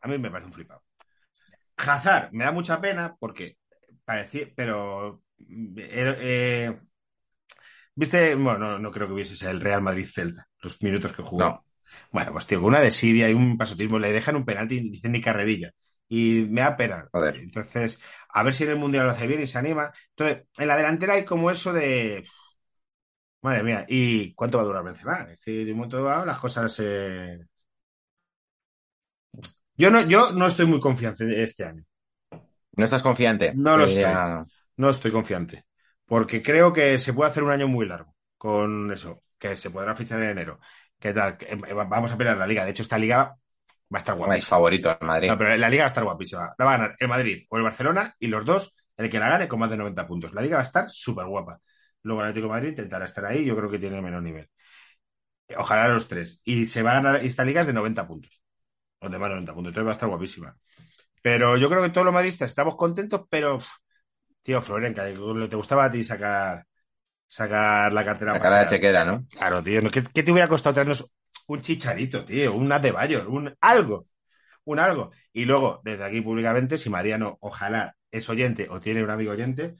S2: a mí me parece un flipado. Hazard, me da mucha pena porque parecía, pero, eh, eh, viste, bueno, no, no creo que hubiese el Real Madrid-Celta, los minutos que jugó.
S3: No.
S2: Bueno, pues tío, una desidia y un pasotismo le dejan un penalti y dicen ni carrerilla. Y me da pena.
S3: Joder.
S2: Entonces, a ver si en el Mundial lo hace bien y se anima. Entonces, en la delantera hay como eso de... Madre mía, ¿y cuánto va a durar Benzema? Es que de un momento dado las cosas... eh, Yo, no, yo no estoy muy confiante este año.
S3: ¿No estás confiante?
S2: No lo
S3: Yo diría-
S2: No estoy confiante. Porque creo que se puede hacer un año muy largo con eso. Que se podrá fichar en enero. ¿Qué tal? Que, eh, Vamos a pelear la liga. De hecho, esta liga va a estar
S3: Es
S2: guapísima.
S3: favorito el Madrid.
S2: No, pero la liga va a estar guapísima. La va a ganar el Madrid o el Barcelona y los dos, el que la gane con más de 90 puntos. La liga va a estar súper guapa. Luego el Atlético de Madrid intentará estar ahí. Yo creo que tiene menos nivel. Ojalá los tres. Y se va a ganar. Esta liga es de 90 puntos. O de más de 90 puntos. Entonces va a estar guapísima. Pero yo creo que todos los madridistas estamos contentos, pero, tío, lo te gustaba a ti sacar, sacar la cartera
S3: La de
S2: pasada.
S3: chequera, ¿no?
S2: Claro, tío, ¿no? ¿qué, qué te hubiera costado traernos un chicharito, tío? Un de Bayor, un algo, un algo. Y luego, desde aquí públicamente, si Mariano, ojalá es oyente o tiene un amigo oyente,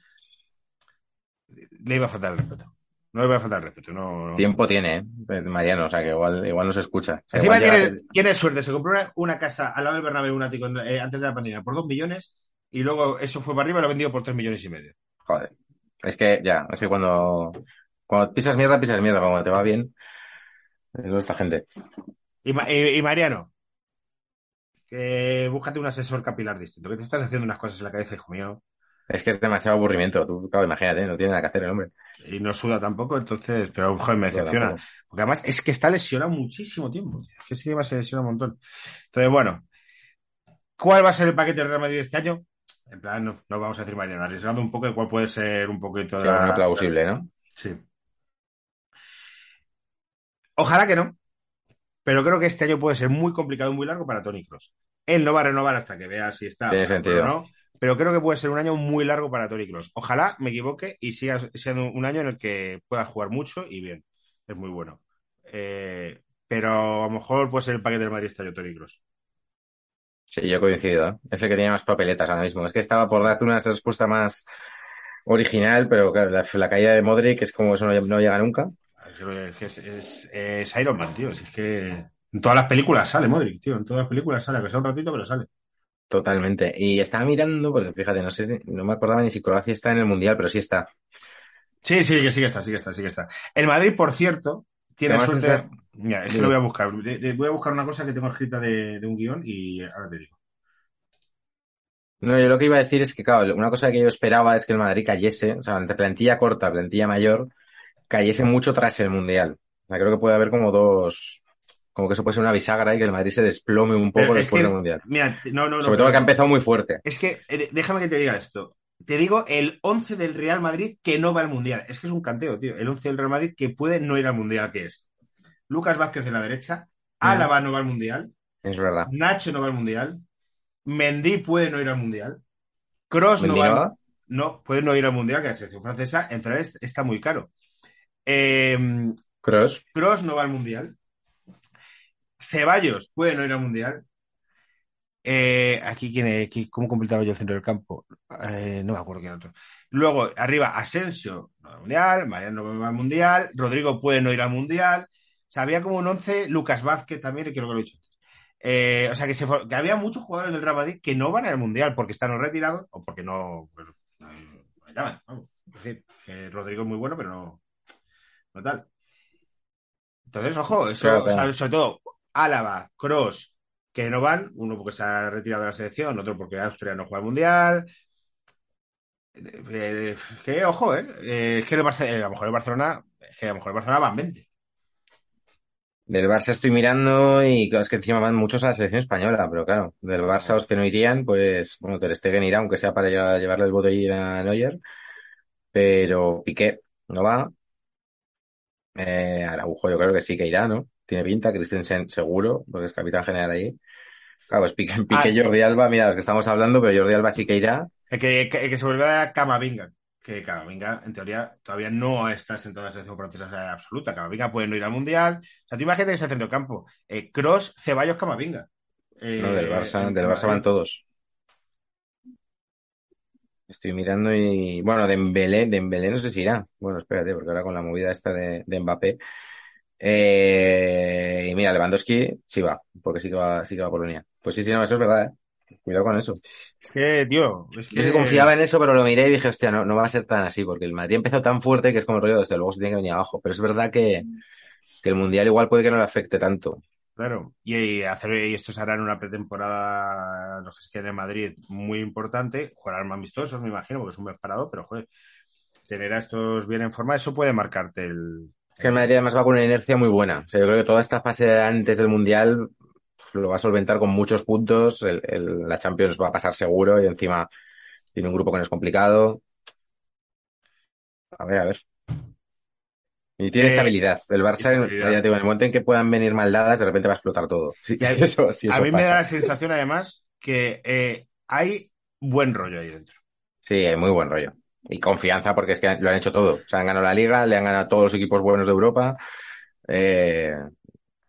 S2: le iba a faltar el respeto. No le iba a faltar el respeto, no. no.
S3: Tiempo tiene, ¿eh? Mariano, o sea que igual, igual no se escucha. O sea,
S2: Encima tiene, suerte, se compró una, una casa al lado del Bernabéu, un ático, eh, antes de la pandemia, por dos millones, y luego eso fue para arriba y lo ha vendido por tres millones y medio.
S3: Joder. Es que ya, es que cuando, cuando pisas mierda, pisas mierda, cuando te va bien. Eso es esta gente.
S2: Y- y Mariano, que búscate un asesor capilar distinto, que te estás haciendo unas cosas en la cabeza, hijo mío,
S3: Es que es demasiado aburrimiento. Tú, claro, imagínate, no tiene nada que hacer el hombre.
S2: y no suda tampoco, entonces, pero joder, me decepciona. Porque además es que está lesionado muchísimo tiempo. Es que ese tema se lesiona un montón. Entonces, bueno, ¿cuál va a ser el paquete del Real Madrid este año? En plan, no, no vamos a decir Mariano, arriesgando un poco de cuál puede ser un poquito de
S3: Sí,
S2: la-
S3: plausible, ¿no?
S2: Sí. Ojalá que no, pero creo que este año puede ser muy complicado y muy largo para Tony Cross. Él no va a renovar hasta que vea si está.
S3: Tiene sentido.
S2: no, pero creo que puede ser un año muy largo para Tony Cross. Ojalá me equivoque y siga siendo un año en el que pueda jugar mucho y bien. Es muy bueno. Eh, pero a lo mejor puede ser el paquete del Madrid año, Tony Cross.
S3: Sí, yo coincido. ¿eh? Es el que tiene más papeletas ahora mismo. Es que estaba por darte una respuesta más original, pero claro, la, la caída de Modric es como eso no, no llega nunca.
S2: Es, es, es- es Iron Man, tío. Si es que en todas las películas sale Modric, tío. En todas las películas sale, que sea un ratito, pero sale.
S3: Totalmente. Y estaba mirando, porque fíjate, no sé, no me acordaba ni si Croacia está en el Mundial, pero sí está.
S2: Sí, sí, que sí que está, sí que está, sí que está. El Madrid, por cierto, tiene
S3: ¿Qué más
S2: suerte. Mira, es que lo voy a buscar. Voy a buscar una cosa que tengo escrita de, de un guion y ahora te digo.
S3: No, yo lo que iba a decir es que, claro, una cosa que yo esperaba es que el Madrid cayese, o sea, entre plantilla corta, plantilla mayor, cayese mucho tras el Mundial. O sea, creo que puede haber como dos, como que eso puede ser una bisagra y que el Madrid se desplome un poco
S2: Pero
S3: después
S2: que-
S3: del Mundial.
S2: Mira, te- no, no, no.
S3: Sobre todo que ha empezado muy fuerte.
S2: Es que, eh, déjame que te diga esto. Te digo el 11 del Real Madrid que no va al Mundial. Es que es un canteo, tío. El 11 del Real Madrid que puede no ir al Mundial, que es Lucas Vázquez en la derecha, Álava no va al Mundial,
S3: Es verdad.
S2: Nacho no va al Mundial, Mendy puede no ir al Mundial, Cross no va al. No, puede no ir al Mundial, que la selección francesa entrar es- está muy caro. Eh,
S3: Cross.
S2: Cross no va al Mundial. Ceballos puede no ir al Mundial. Eh, aquí, ¿quién, es? ¿Qui- ¿cómo completaba yo el centro del campo? Eh, no me acuerdo quién otro. Luego, arriba, Asensio no va al Mundial, Mariano no va al Mundial, Rodrigo puede no ir al Mundial. O sea, había como un 11, Lucas Vázquez también, creo que lo he dicho antes. Eh, o sea, que, se, for- que había muchos jugadores del Real Madrid que no van al Mundial porque están retirados o porque no, pues, llaman. vamos. Es decir, que Rodrigo es muy bueno, pero no, no tal. Entonces, ojo, eso,
S3: claro.
S2: sobre todo, Álava, Cross, que no van, uno porque se ha retirado de la selección, otro porque Austria no juega al Mundial. Eh, que, ojo, eh, eh, es que el Barce- eh, a lo mejor el Barcelona, es que a lo mejor el Barcelona van 20.
S3: Del Barça estoy mirando y es que encima van muchos a la selección española, pero claro, del Barça los que no irían, pues, bueno, Ter Stegen irá, aunque sea para llevar- llevarle el botellín a Neuer, pero Piqué no va. Eh, Araujo yo creo que sí que irá, ¿no? Tiene pinta, Christensen seguro, porque es capitán general ahí. Claro, pues Piqué, Piqué,
S2: Ah.
S3: Jordi Alba, mira, los que estamos hablando, pero Jordi Alba sí que irá.
S2: El que, que- que se vuelve a Camavinga, que Camavinga, en teoría, todavía no está sentado en la selección francesa absoluta. Camavinga puede no ir al Mundial. O sea, tú imagínate ese centro campo. Eh, Cross, Ceballos, Camavinga. Eh,
S3: No, del Barça,
S2: en
S3: del Barça van todos. Estoy mirando y, bueno, Dembélé, Dembélé no sé si irá. Bueno, espérate, porque ahora con la movida esta de, de Mbappé. Eh, y mira, Lewandowski sí va, porque sí que va, sí que va a Polonia. Pues sí, sí, no, eso es verdad, eh. Cuidado con eso.
S2: Es que, tío, es que...
S3: Yo sí confiaba en eso, pero lo miré y dije, hostia, no, no va a ser tan así, porque el Madrid empezó tan fuerte que es como el rollo, desde luego se tiene que venir abajo. Pero es verdad que, que el Mundial igual puede que no le afecte tanto.
S2: Claro, y, hacer, y estos harán una pretemporada, los que se en Madrid, muy importante. Jugarán más amistosos, me imagino, porque es un mes parado, pero joder, tener a estos bien en forma, eso puede marcarte el.
S3: Es que el Madrid además va con una inercia muy buena. O sea, yo creo que toda esta fase de antes del Mundial lo va a solventar con muchos puntos. El, el- la Champions va a pasar seguro y encima tiene un grupo que no es complicado. A ver, a ver. Y tiene
S2: Eh,
S3: estabilidad. El Barça,
S2: estabilidad.
S3: ya te digo, en el momento en que puedan venir maldadas, de repente va a explotar todo. Sí,
S2: a-
S3: sí, eso, sí,
S2: a
S3: eso
S2: mí me da la sensación, además, que eh, hay buen rollo ahí dentro.
S3: Sí, hay muy buen rollo. Y confianza porque es que lo han hecho todo. O sea, han ganado la liga, le han ganado a todos los equipos buenos de Europa. Eh,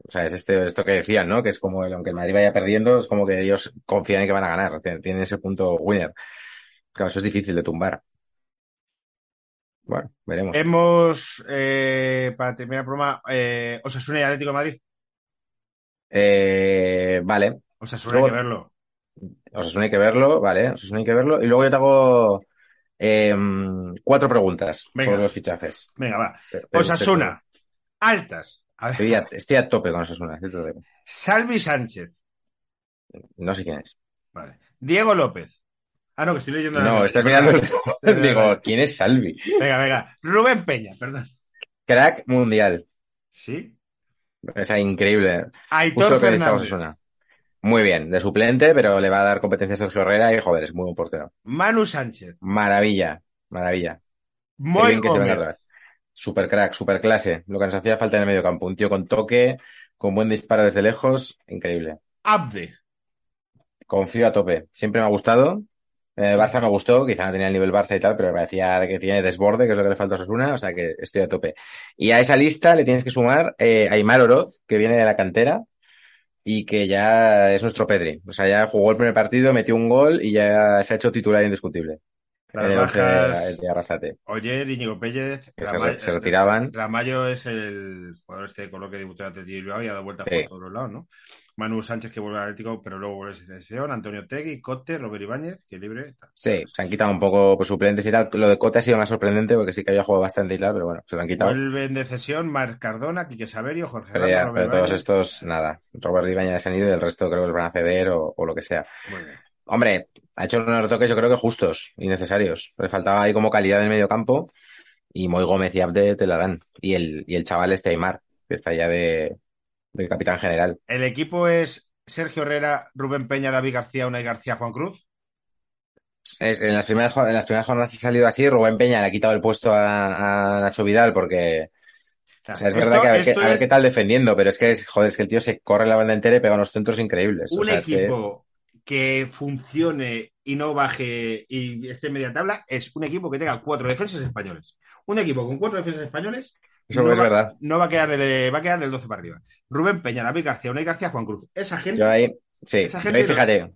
S3: o sea, es este, esto que decían, ¿no? Que es como, el, aunque el Madrid vaya perdiendo, es como que ellos confían en que van a ganar. Tien- Tienen ese punto winner. Claro, eso es difícil de tumbar. Bueno, veremos.
S2: Hemos, eh, para terminar el programa, eh, Osasuna y Atlético de Madrid.
S3: Eh, vale.
S2: Osasuna hay que
S3: Luego-
S2: verlo.
S3: Osasuna hay que verlo, vale. Osasuna hay que verlo. Y luego yo te hago em, cuatro preguntas
S2: Venga.
S3: sobre los fichajes.
S2: Venga, va. Osasuna, altas. A ver,
S3: Estoy a, estoy a tope con Osasuna.
S2: Salvi Sánchez.
S3: No sé quién es.
S2: Vale. Diego López. Ah, no, que estoy leyendo. la-
S3: No, estás mirando el... Digo. ¿quién es Salvi?
S2: Venga, venga. Rubén Peña, perdón.
S3: Crack mundial.
S2: ¿Sí?
S3: O sea, increíble. Justo
S2: Aitor
S3: necesita
S2: Fernández.
S3: Muy bien, de suplente, pero le va a dar competencia a Sergio Herrera y joder, es muy buen portero.
S2: Manu Sánchez.
S3: Maravilla, maravilla.
S2: Moy
S3: bien que se venga. Super crack, super clase. Lo que nos hacía falta en el medio campo. Un tío con toque, con buen disparo desde lejos, increíble.
S2: Abde.
S3: Confío a tope. Siempre me ha gustado. Eh, Barça me gustó, quizá no tenía el nivel Barça y tal, pero me parecía que tiene desborde, que es lo que le falta a Osasuna, o sea que estoy a tope. Y a esa lista le tienes que sumar eh, Aymar Oroz, que viene de la cantera y que ya es nuestro Pedri. O sea, ya jugó el primer partido, metió un gol y ya se ha hecho titular indiscutible.
S2: Las
S3: En el once
S2: bajas,
S3: de Arrasate.
S2: Oyer, Íñigo Pérez.
S3: Que se, retiraban.
S2: Ramayo es el jugador este de color que debutó ante Bilbao y ha dado vueltas
S3: Sí.
S2: por todos los lados, ¿no? Manu Sánchez que vuelve al Atlético, pero luego vuelve a su cesión. Antonio Tegui, Cote, Robert Ibáñez, que libre.
S3: Sí, se han quitado un poco pues, suplentes y tal. Lo de Cote ha sido más sorprendente porque sí que había jugado bastante y tal, pero bueno, se lo han quitado.
S2: Vuelven de cesión Marc Cardona, Quique Saverio, Jorge
S3: Pero, ya,
S2: Robert
S3: pero todos
S2: Ibáñez.
S3: estos, nada. Robert Ibañez se han ido y el resto creo que los van a ceder o, o lo que sea.
S2: Muy bien.
S3: Hombre, ha hecho unos retoques yo creo que justos y necesarios. Le faltaba ahí como calidad en el medio campo y Moy Gómez y Abde te la dan. Y el, y el chaval este Aymar, que está ya de, de capitán general.
S2: El equipo es Sergio Herrera, Rubén Peña, David García, Unai García, Juan Cruz.
S3: Es- en las primeras, jo- en las primeras jornadas ha salido así, Rubén Peña le ha quitado el puesto a, a Nacho Vidal porque, o sea, es
S2: Esto-
S3: verdad que a ver, qué,
S2: esto
S3: a ver
S2: es
S3: qué tal defendiendo, pero es que es, joder, es que el tío se corre la banda entera y pega unos centros increíbles. O
S2: un
S3: sea, es que-
S2: equipo que... funcione y no baje y esté en media tabla es un equipo que tenga cuatro defensas españoles. Un equipo con cuatro defensas españoles
S3: Eso
S2: no
S3: es
S2: va,
S3: verdad.
S2: no va a quedar de, va a quedar del 12 para arriba. Rubén Peña, David García, Unai García, Juan Cruz. Esa gente
S3: Yo ahí, sí,
S2: Esa gente
S3: ahí
S2: no-
S3: fíjate.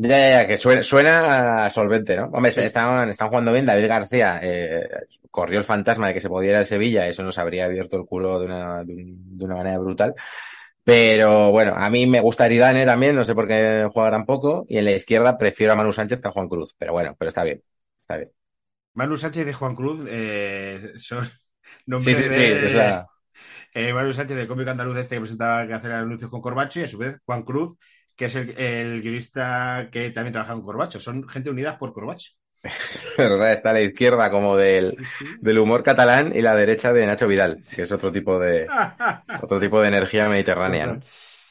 S3: Ya, ya, ya, que suena, suena a solvente, ¿no? Hombre,
S2: Sí.
S3: estaban, están jugando bien. David García eh, corrió el fantasma de que se podía ir al Sevilla, eso nos habría abierto el culo de una, de, un- de una manera brutal. Pero bueno, a mí me gusta Aridane también, no sé por qué juega tan poco. Y en la izquierda prefiero a Manu Sánchez que a Juan Cruz. Pero bueno, pero está bien. Está bien.
S2: Manu Sánchez y Juan Cruz eh, son
S3: Sí,
S2: nombres
S3: sí, sí,
S2: de-
S3: es la-
S2: eh, Manu Sánchez del cómico andaluz este que presentaba que hacer anuncios con Corbacho y a su vez Juan Cruz, que es el, el guionista que también trabaja con Corbacho. Son gente unidas por Corbacho.
S3: ¿verdad? Está a la izquierda como del, del humor catalán y la derecha de Nacho Vidal, que es otro tipo de, otro tipo de energía mediterránea, ¿no?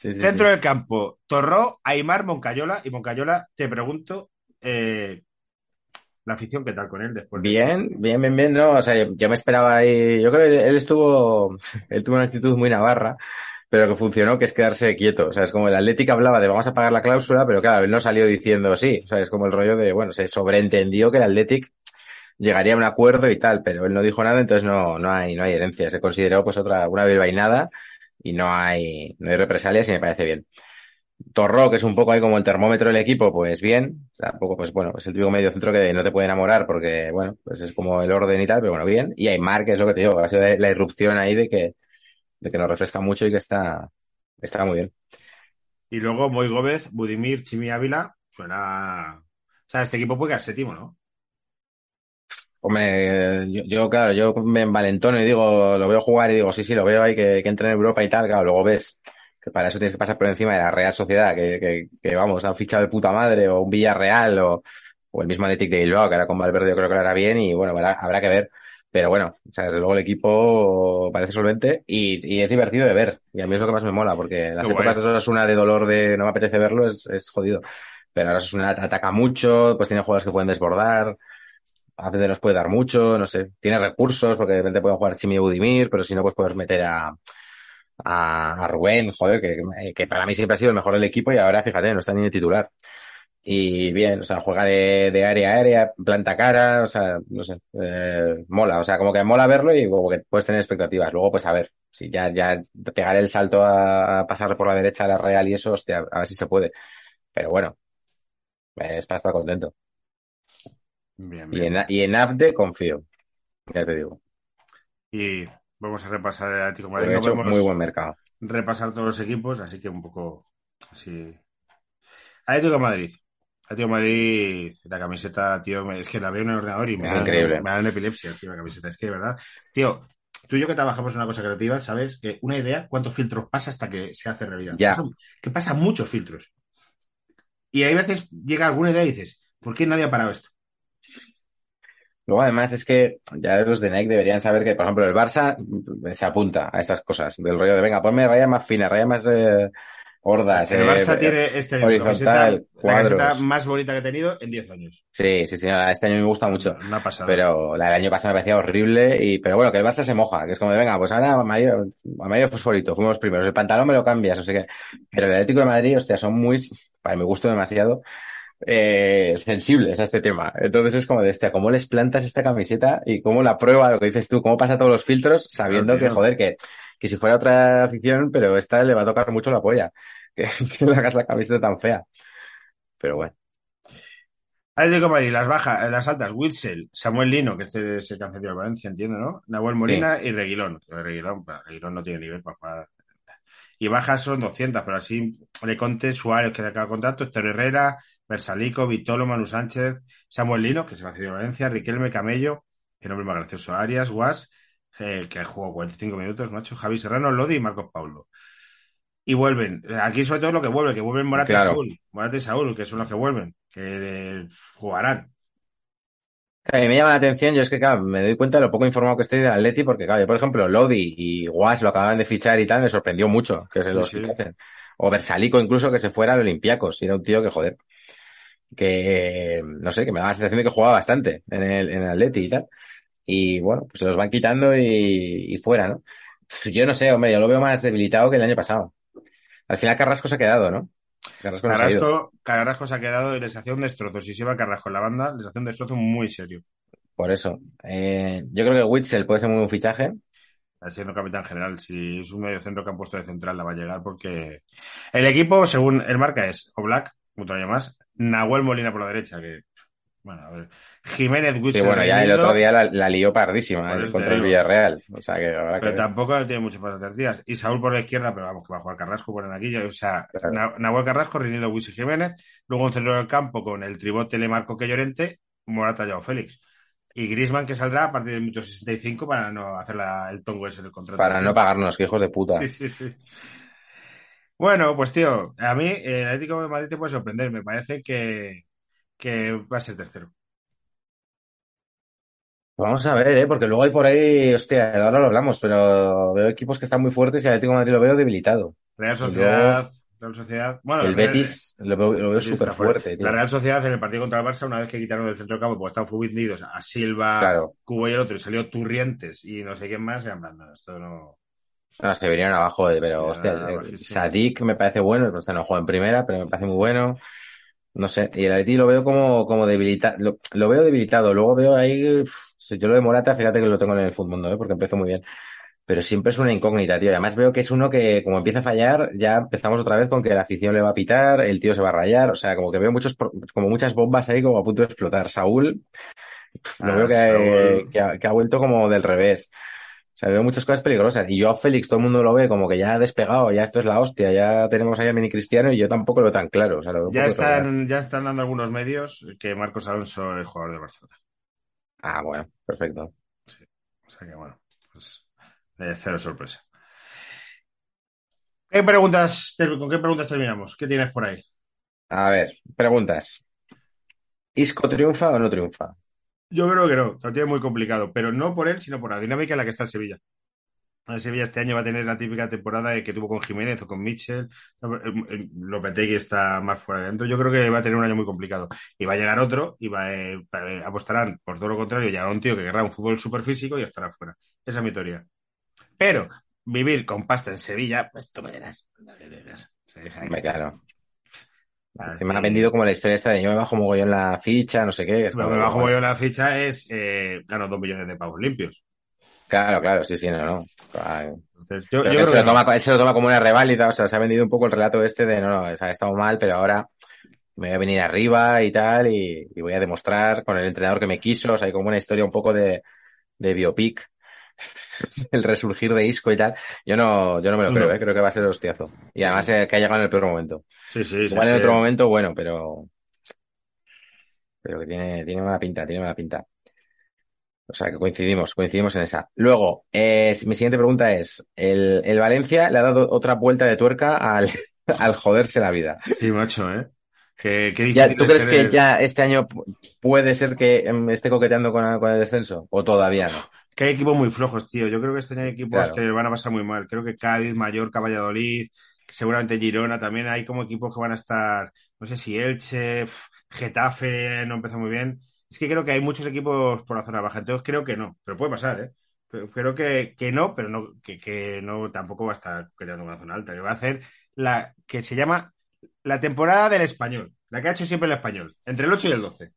S3: Sí, sí,
S2: Centro
S3: sí.
S2: del campo, Torró, Aymar, Moncayola. Y Moncayola, te pregunto, eh, la afición, ¿qué tal con él después? de-
S3: Bien, bien, bien, bien, no, o sea, yo, me esperaba ahí, yo creo que él estuvo, él tuvo una actitud muy navarra, pero que funcionó, que es quedarse quieto, o sea, es como el Atlético hablaba de vamos a pagar la cláusula, pero claro, él no salió diciendo sí, o sea, es como el rollo de, bueno, se sobreentendió que el Athletic llegaría a un acuerdo y tal, pero él no dijo nada, entonces no, no hay, no hay herencia, se consideró pues otra, una bilbainada y no hay, no hay represalias y me parece bien. Torró, que es un poco ahí como el termómetro del equipo, pues bien. O sea, un poco, pues bueno, es el típico medio centro que no te puede enamorar porque, bueno, pues es como el orden y tal, pero bueno, bien. Y Aymar, que es lo que te digo, ha sido la, la irrupción ahí de que, de que nos refresca mucho y que está, está muy bien.
S2: Y luego Moy Gómez, Budimir, Chimi Ávila. Suena. O sea, este equipo puede quedar séptimo, ¿no?
S3: Hombre, yo, yo, claro, yo me envalentono y digo, lo veo jugar y digo, sí, sí, lo veo ahí que, que entra en Europa y tal, claro, luego ves que para eso tienes que pasar por encima de la Real Sociedad, que, que, que vamos, han fichado de puta madre, o un Villarreal, o, o el mismo Athletic de Bilbao, que ahora con Valverde yo creo que lo hará bien, y bueno, habrá, habrá que ver. Pero bueno, o sea, desde luego el equipo parece solvente y, y es divertido de ver. Y a mí es lo que más me mola, porque las
S2: Qué
S3: épocas
S2: guay.
S3: de Osasuna de dolor de no me apetece verlo es, es jodido. Pero ahora Osasuna ataca mucho, pues tiene jugadores que pueden desbordar, a veces nos puede dar mucho, no sé, tiene recursos, porque de repente pueden jugar Chimi y Budimir, pero si no, pues puedes meter a, a, a Rubén, joder, que, que para mí siempre ha sido el mejor del equipo y ahora, fíjate, no está ni de titular. Y bien, o sea, juega de, de área a área, planta cara, o sea, no sé, eh, mola, o sea, como que mola verlo y como que puedes tener expectativas. Luego, pues a ver, si ya, ya pegar el salto a, a pasar por la derecha a la Real y eso, hostia, a ver si se puede. Pero bueno, es para estar contento.
S2: Bien,
S3: Y
S2: bien.
S3: en, y en Abde confío, ya te digo.
S2: Y vamos a repasar el Atlético Madrid.
S3: he hecho muy buen mercado.
S2: repasar todos los equipos, así que un poco así. Atlético Madrid. Atlético Madrid, la camiseta, tío, es que la veo en el ordenador y me da,
S3: increeble.
S2: me da una epilepsia, tío, la camiseta. Es que, de verdad, tío, tú y yo que trabajamos en una cosa creativa, sabes que una idea, cuántos filtros pasa hasta que se hace realidad.
S3: Ya.
S2: Pasa- que pasan muchos filtros. Y hay veces llega alguna idea y dices, ¿por qué nadie ha parado esto?
S3: Luego, además, es que ya los de Nike deberían saber que, por ejemplo, el Barça se apunta a estas cosas, del rollo de, venga, ponme rayas más finas, rayas más eh, gordas.
S2: El
S3: eh,
S2: Barça tiene este
S3: horizontal,
S2: camiseta, la más bonita que he tenido en 10 años.
S3: Sí, sí, sí, no, este año me gusta mucho.
S2: Una pasada.
S3: Pero la del año pasado me parecía horrible y, pero bueno, que el Barça se moja, que es como de, venga, pues ahora amarillo, amarillo fosforito, fuimos primeros, el pantalón me lo cambias, no sé qué. Pero el Atlético de Madrid, hostia, son muy, para mi gusto demasiado, eh, sensibles a este tema. Entonces es como de, hostia, ¿cómo les plantas esta camiseta y cómo la prueba, lo que dices tú, cómo pasa todos los filtros sabiendo
S2: Claro,
S3: que, joder, que, que si fuera otra afición, pero esta le va a tocar mucho la polla, que, que le hagas la camiseta tan fea. Pero bueno,
S2: Atlético Madrid, las bajas, las altas, Witzel, Samuel Lino, que este se canceló al Valencia, entiendo, ¿no? Nahuel Molina y Reguilón. Reguilón, Reguilón no tiene nivel para jugar. Y bajas son 200, pero así Le Conte, Suárez, que le acaba contrato, Héctor Herrera, Versalico, Vitolo, Manu Sánchez, Samuel Lino, que se va a ceder a Valencia, Riquelme Camello, que nombre más gracioso, Arias, Guas, eh, que jugó 45 minutos, macho, Javi Serrano, Lodi y Marcos Paulo. Y vuelven, aquí sobre todo lo que vuelve, que vuelven Morata
S3: Claro.
S2: y Saúl, Morata y Saúl, que son los que vuelven, que eh, jugarán.
S3: A mí me llama la atención, yo es que, claro, me doy cuenta de lo poco informado que estoy del Atleti, porque, claro, yo, por ejemplo, Lodi y Guas lo acaban de fichar y tal, me sorprendió mucho que se
S2: Sí,
S3: los
S2: sí.
S3: O Versalico incluso que se fuera al Olympiacos, y era un tío que, joder, que, no sé, que me daba la sensación de que jugaba bastante en el, en el Atleti y tal. Y bueno, pues se los van quitando y, y fuera, ¿no? Yo no sé, hombre, yo lo veo más debilitado que el año pasado. Al final Carrasco se ha quedado, ¿no? Carrasco.
S2: Carrasco, Carrasco se ha quedado y les hacía un destrozo. Si se iba Carrasco en la banda, les hacía un destrozo muy serio.
S3: Por eso. Eh, yo creo que Witzel puede ser muy buen fichaje.
S2: Siendo capitán general, si es un medio centro que han puesto de central, la va a llegar porque el equipo, según el marca, es Oblak, otro año más, Nahuel Molina por la derecha, que, bueno, a ver, Jiménez,
S3: Sí,
S2: Witzel,
S3: bueno, ya el otro día la, la lió pardísima eh,
S2: eso
S3: contra el. Villarreal. O sea que que
S2: pero
S3: ver.
S2: tampoco tiene mucho para hacer días. Y Saúl por la izquierda, pero vamos, que va a jugar Carrasco, ponen aquí, o sea,
S3: Claro.
S2: Na- Nahuel Carrasco, Reinildo, Witzel, Jiménez, luego un centro del campo con el tribote Lemarco que Llorente, Morata, Yao Félix. Y Griezmann que saldrá a partir del minuto 65 para no hacer la- el tongo ese del contrato.
S3: Para no pagarnos, que hijos de puta.
S2: Sí, sí, sí. Bueno, pues tío, a mí eh, el Atlético de Madrid te puede sorprender. Me parece que, que va a ser tercero.
S3: Vamos a ver, ¿eh? Porque luego hay por ahí, hostia, ahora lo hablamos, pero veo equipos que están muy fuertes y el Atlético de Madrid lo veo debilitado.
S2: Real
S3: luego
S2: Sociedad, Real Sociedad. Bueno,
S3: el
S2: Real-
S3: Betis lo veo, lo veo súper
S2: fuerte.
S3: tío.
S2: La Real Sociedad en el partido contra el Barça, una vez que quitaron del centro del campo, porque estaban fundidos a Silva,
S3: Claro.
S2: Cubo y el otro, y salió Turrientes y no sé quién más, y en plan, no, esto no.
S3: No, se vinieron abajo, eh, pero hostia, eh. Sadik me parece bueno, pues no juega en primera, pero me parece muy bueno. No sé, y el Atleti lo veo como, como debilitado, lo, lo veo debilitado, luego veo ahí, uf, si yo lo de Morata, fíjate que lo tengo en el fútbol, ¿eh? porque empezó muy bien. Pero siempre es una incógnita, tío. Además veo que es uno que, como empieza a fallar, ya empezamos otra vez con que la afición le va a pitar, el tío se va a rayar, o sea, como que veo muchos, como muchas bombas ahí como a punto de explotar. Saúl, lo
S2: Ah,
S3: veo que,
S2: Saúl.
S3: que ha, que ha vuelto como del revés. O sea, veo muchas cosas peligrosas. Y yo a Félix, todo el mundo lo ve como que ya ha despegado, ya esto es la hostia, ya tenemos ahí a Mini Cristiano y yo tampoco lo veo tan claro. O sea, lo veo un
S2: Ya están, ya están dando algunos medios que Marcos Alonso es jugador de Barcelona.
S3: Ah, bueno, perfecto.
S2: O sea que bueno, pues eh, cero sorpresa. ¿Qué preguntas, ¿Con qué preguntas terminamos? ¿Qué tienes por ahí?
S3: A ver, preguntas. ¿Isco triunfa o no triunfa?
S2: Yo creo que no, lo tiene muy complicado, pero no por él, sino por la dinámica en la que está el Sevilla. El Sevilla este año va a tener la típica temporada que tuvo con Jiménez o con Mitchell. Lopetegui está más fuera de dentro. Yo creo que va a tener un año muy complicado. Y va a llegar otro y va, eh, eh, apostarán por todo lo contrario. Llegará un tío que querrá un fútbol súper físico y estará fuera. Esa es mi teoría. Pero vivir con pasta en Sevilla, pues tú me dirás. me dirás. Se.
S3: Me me ha vendido como la historia esta de yo me bajo mogollón la ficha, no sé qué. Es
S2: Lo
S3: como,
S2: que bajo yo la ficha es eh, gano dos millones de pavos limpios.
S3: Claro, claro, sí, sí, no, no.
S2: Entonces, yo, creo
S3: se,
S2: que
S3: lo toma, se lo toma como una reválida, o sea, se ha vendido un poco el relato este de no, no, o sea, ha estado mal, pero ahora me voy a venir arriba y tal, y, y voy a demostrar con el entrenador que me quiso, o sea, hay como una historia un poco de, de biopic, el resurgir de Isco y tal. Yo no, yo no me lo creo, eh, creo que va a ser hostiazo. Y además eh, que ha llegado en el peor momento.
S2: Sí, sí, sí.
S3: Igual en otro momento, bueno, pero, pero que tiene, tiene mala pinta, tiene mala pinta. O sea, que coincidimos, coincidimos en esa. Luego, eh, mi siguiente pregunta es, el, el Valencia le ha dado otra vuelta de tuerca al, al joderse la vida.
S2: Sí, macho, ¿eh? Qué
S3: Ya, ¿Tú
S2: es
S3: crees que
S2: el-
S3: ya este año pu- puede ser que em, esté coqueteando con, con el descenso? ¿O todavía no?
S2: Que hay equipos muy flojos, tío. Yo creo que este año hay equipos
S3: Claro.
S2: que van a pasar muy mal. Creo que Cádiz, Mallorca, Valladolid, seguramente Girona también hay como equipos que van a estar, no sé si Elche, Getafe no empezó muy bien. Es que creo que hay muchos equipos por la zona baja. Entonces creo que no, pero puede pasar, ¿eh? Pero creo que, que no, pero no, que, que no tampoco va a estar coqueteando con la zona alta. Que va a hacer la que se llama la temporada del español, la que ha hecho siempre el español, entre el 8 y el 12.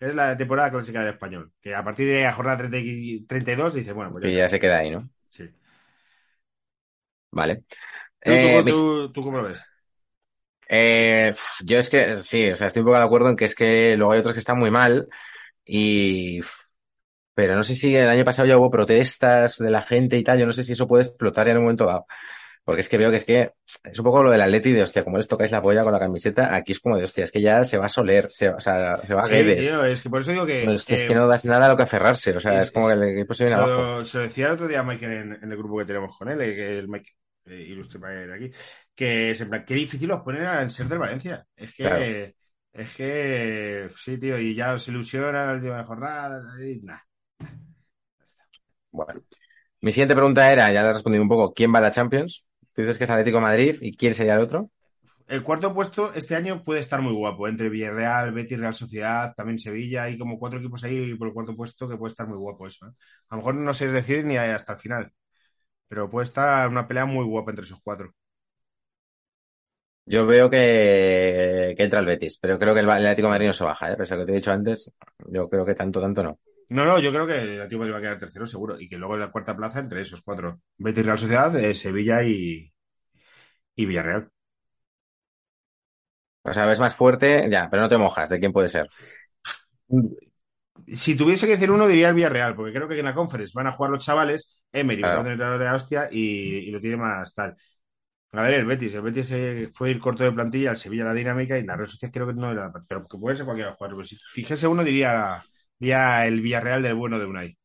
S2: Es la temporada clásica del español. Que a partir de la jornada 30 y 32 dice, bueno, pues ya
S3: Que ya se queda ahí, ¿no?
S2: Sí.
S3: Vale.
S2: ¿Tú,
S3: Eh,
S2: tú-
S3: mis-
S2: tú- tú cómo lo ves?
S3: Eh, yo es que sí, o sea, estoy un poco de acuerdo en que es que luego hay otros que están muy mal y pero no sé si el año pasado ya hubo protestas de la gente y tal, yo no sé si eso puede explotar en un momento dado. Porque es que veo que es que es un poco lo del Atleti de hostia, como les tocáis la polla con la camiseta, aquí es como de hostia, es que ya se va a Soler, se, o sea, se va a
S2: Sí,
S3: Guedes.
S2: tío, es que por eso digo que.
S3: No, es, es
S2: eh,
S3: que no das nada a lo que aferrarse, o sea,
S2: es-
S3: es como que el equipo se
S2: se,
S3: viene abajo.
S2: lo, se lo decía el otro día a Michael en, en el grupo que tenemos con él, eh, que el Mike eh, ilustre de aquí, que es en plan, qué difícil os ponen a ser del Valencia. Es que.
S3: Claro.
S2: Es que. Sí, tío, y ya os ilusiona la última jornada. Y, nah.
S3: Bueno. Mi siguiente pregunta era, ya le he respondido un poco, ¿quién va a la Champions? Tú dices que es Atlético de Madrid y quién sería el otro?
S2: El cuarto puesto este año puede estar muy guapo, entre Villarreal, Betis, Real Sociedad, también Sevilla, hay como cuatro equipos ahí por el cuarto puesto que puede estar muy guapo eso. ¿eh? A lo mejor no se decide ni hasta el final, pero puede estar una pelea muy guapa entre esos cuatro.
S3: Yo veo que, que entra el Betis, pero creo que el, Atlético de Madrid no se baja, ¿eh? Pese a lo que te he dicho antes, yo creo que tanto, tanto no.
S2: No, no, yo creo que el Atlético Madrid va a quedar tercero seguro y que luego en la cuarta plaza entre esos cuatro, Betis, Real Sociedad, eh, Sevilla y, y Villarreal.
S3: O sea, ves más fuerte, ya, pero no te mojas, ¿de quién puede ser?
S2: Si tuviese que decir uno, diría el Villarreal, porque creo que en la conference van a jugar los chavales, Emery,
S3: Claro.
S2: parece entrenador de la hostia, y, y lo tiene más tal. A ver, el Betis, el Betis eh, fue ir corto de plantilla, el Sevilla la dinámica y la Real Sociedad creo que no era, pero que puede ser cualquiera de los cuatro. Pero si fijese uno, diría, diría el Villarreal del bueno de Unai.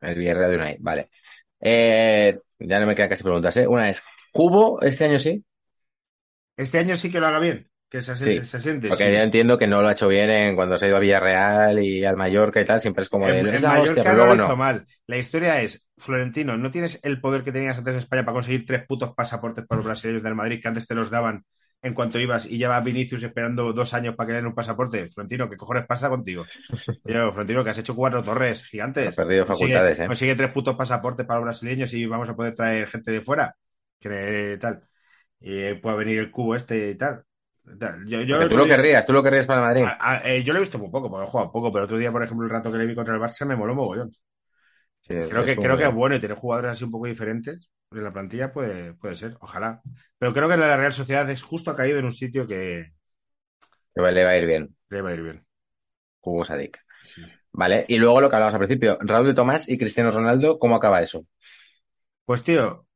S3: El Villarreal de Unai, vale. Eh, ya no me quedan casi preguntas, ¿eh? Una es, ¿Cubo este año sí?
S2: Este año sí que lo haga bien, que se,
S3: Sí,
S2: ase- se asiente.
S3: Porque
S2: sí.
S3: yo entiendo que no lo ha hecho bien en cuando se ha ido a Villarreal y al Mallorca y tal, siempre es como de,
S2: en
S3: esa
S2: Mallorca
S3: hostia, pero
S2: no
S3: luego
S2: lo hizo
S3: no.
S2: mal. La historia es, Florentino, no tienes el poder que tenías antes en España para conseguir tres putos pasaportes para los brasileños del Madrid que antes te los daban en cuanto ibas y lleva Vinicius esperando dos años para que le den un pasaporte. Florentino, ¿qué cojones pasa contigo? Tío, Florentino, que has hecho cuatro torres gigantes.
S3: Ha perdido
S2: Consigue-
S3: facultades, ¿eh?
S2: Consigue tres putos pasaportes para los brasileños y vamos a poder traer gente de fuera. Que tal. Y puede venir el cubo este y tal. Yo,
S3: tú lo querrías, tú lo querrías para Madrid.
S2: a- a- eh, yo lo he visto muy poco, porque he jugado poco, pero otro día, por ejemplo, el rato que le vi contra el Barça me moló mogollón.
S3: Sí,
S2: Creo
S3: es
S2: que, creo que es bueno y tener jugadores así un poco diferentes en la plantilla puede, puede ser, ojalá. Pero creo que la Real Sociedad es justo ha caído en un sitio que
S3: le va a ir bien.
S2: le va a ir bien.
S3: Cubo Sadik.
S2: Sí.
S3: Vale, y luego lo que hablábamos al principio, Raúl de Tomás y Cristiano Ronaldo, ¿cómo acaba eso?
S2: Pues tío,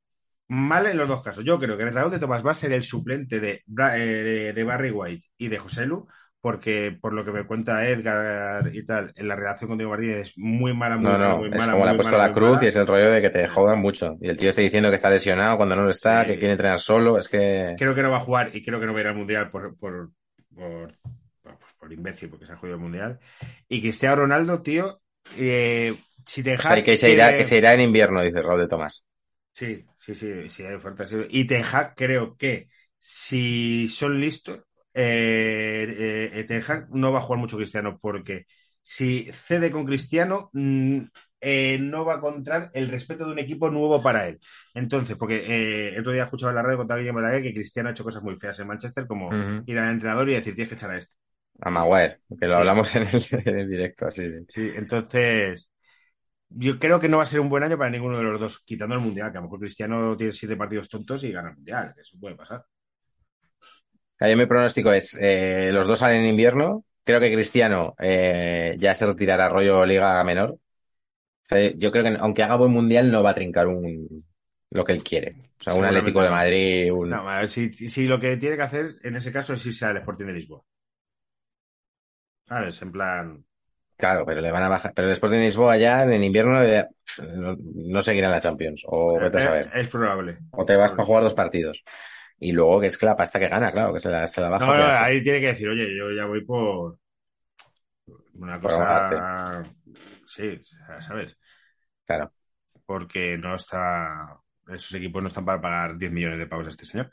S2: mal en los dos casos. Yo creo que Raúl de Tomás va a ser el suplente de, eh, de, de Barry White y de José Lu, porque por lo que me cuenta Edgar y tal, en la relación con Diego Martínez es muy mala, muy
S3: No, no,
S2: muy
S3: es
S2: mala.
S3: como le ha puesto
S2: mala,
S3: la cruz
S2: mala.
S3: y es el rollo de que te jodan mucho. Y el tío está diciendo que está lesionado cuando no lo está,
S2: Sí.
S3: que quiere entrenar solo, es que...
S2: Creo que no va a jugar y creo que no va a ir al Mundial por, por, por, por, por imbécil, porque se ha jodido el Mundial. Y Cristiano Ronaldo, tío, eh, si te
S3: O sea, que se irá, que se irá en invierno, dice Raúl de Tomás.
S2: Sí, sí, sí, sí, hay ofertas. sí. Y Ten Hag creo que si son listos, eh, eh, Ten Hag no va a jugar mucho Cristiano porque si cede con Cristiano, mm, eh, no va a encontrar el respeto de un equipo nuevo para él. Entonces, porque eh, el otro día escuchaba en la radio contar Guillermo Balaguer que Cristiano ha hecho cosas muy feas en Manchester, como ir al entrenador y decir, tienes que echar a este.
S3: A Maguire, que lo
S2: Sí.
S3: hablamos en el, en el directo. Sí,
S2: entonces yo creo que no va a ser un buen año para ninguno de los dos, quitando el Mundial, que a lo mejor Cristiano tiene siete partidos tontos y gana el Mundial, que eso puede pasar.
S3: Yo mi pronóstico es, eh, los dos salen en invierno. Creo que Cristiano eh, ya se retirará rollo Liga Menor. O sea, yo creo que aunque haga buen mundial no va a trincar un lo que él quiere. O sea, un Atlético de. Madrid, un...
S2: No, a ver, si, si lo que tiene que hacer en ese caso es irse al Sporting de Lisboa. ¿Sabes? En plan.
S3: Claro, pero le van a bajar. Pero el Sporting de Lisboa ya en invierno eh, no, no seguirá en la Champions. O vete a saber.
S2: Es probable.
S3: O te vas para jugar dos partidos. Y luego que es que la pasta que gana, claro, que se la, se la baja.
S2: No, no, ahí tiene que decir, oye, yo ya voy por una cosa. Sí, ¿sabes?
S3: Claro.
S2: Porque no está. Esos equipos no están para pagar 10 millones de pavos a este señor.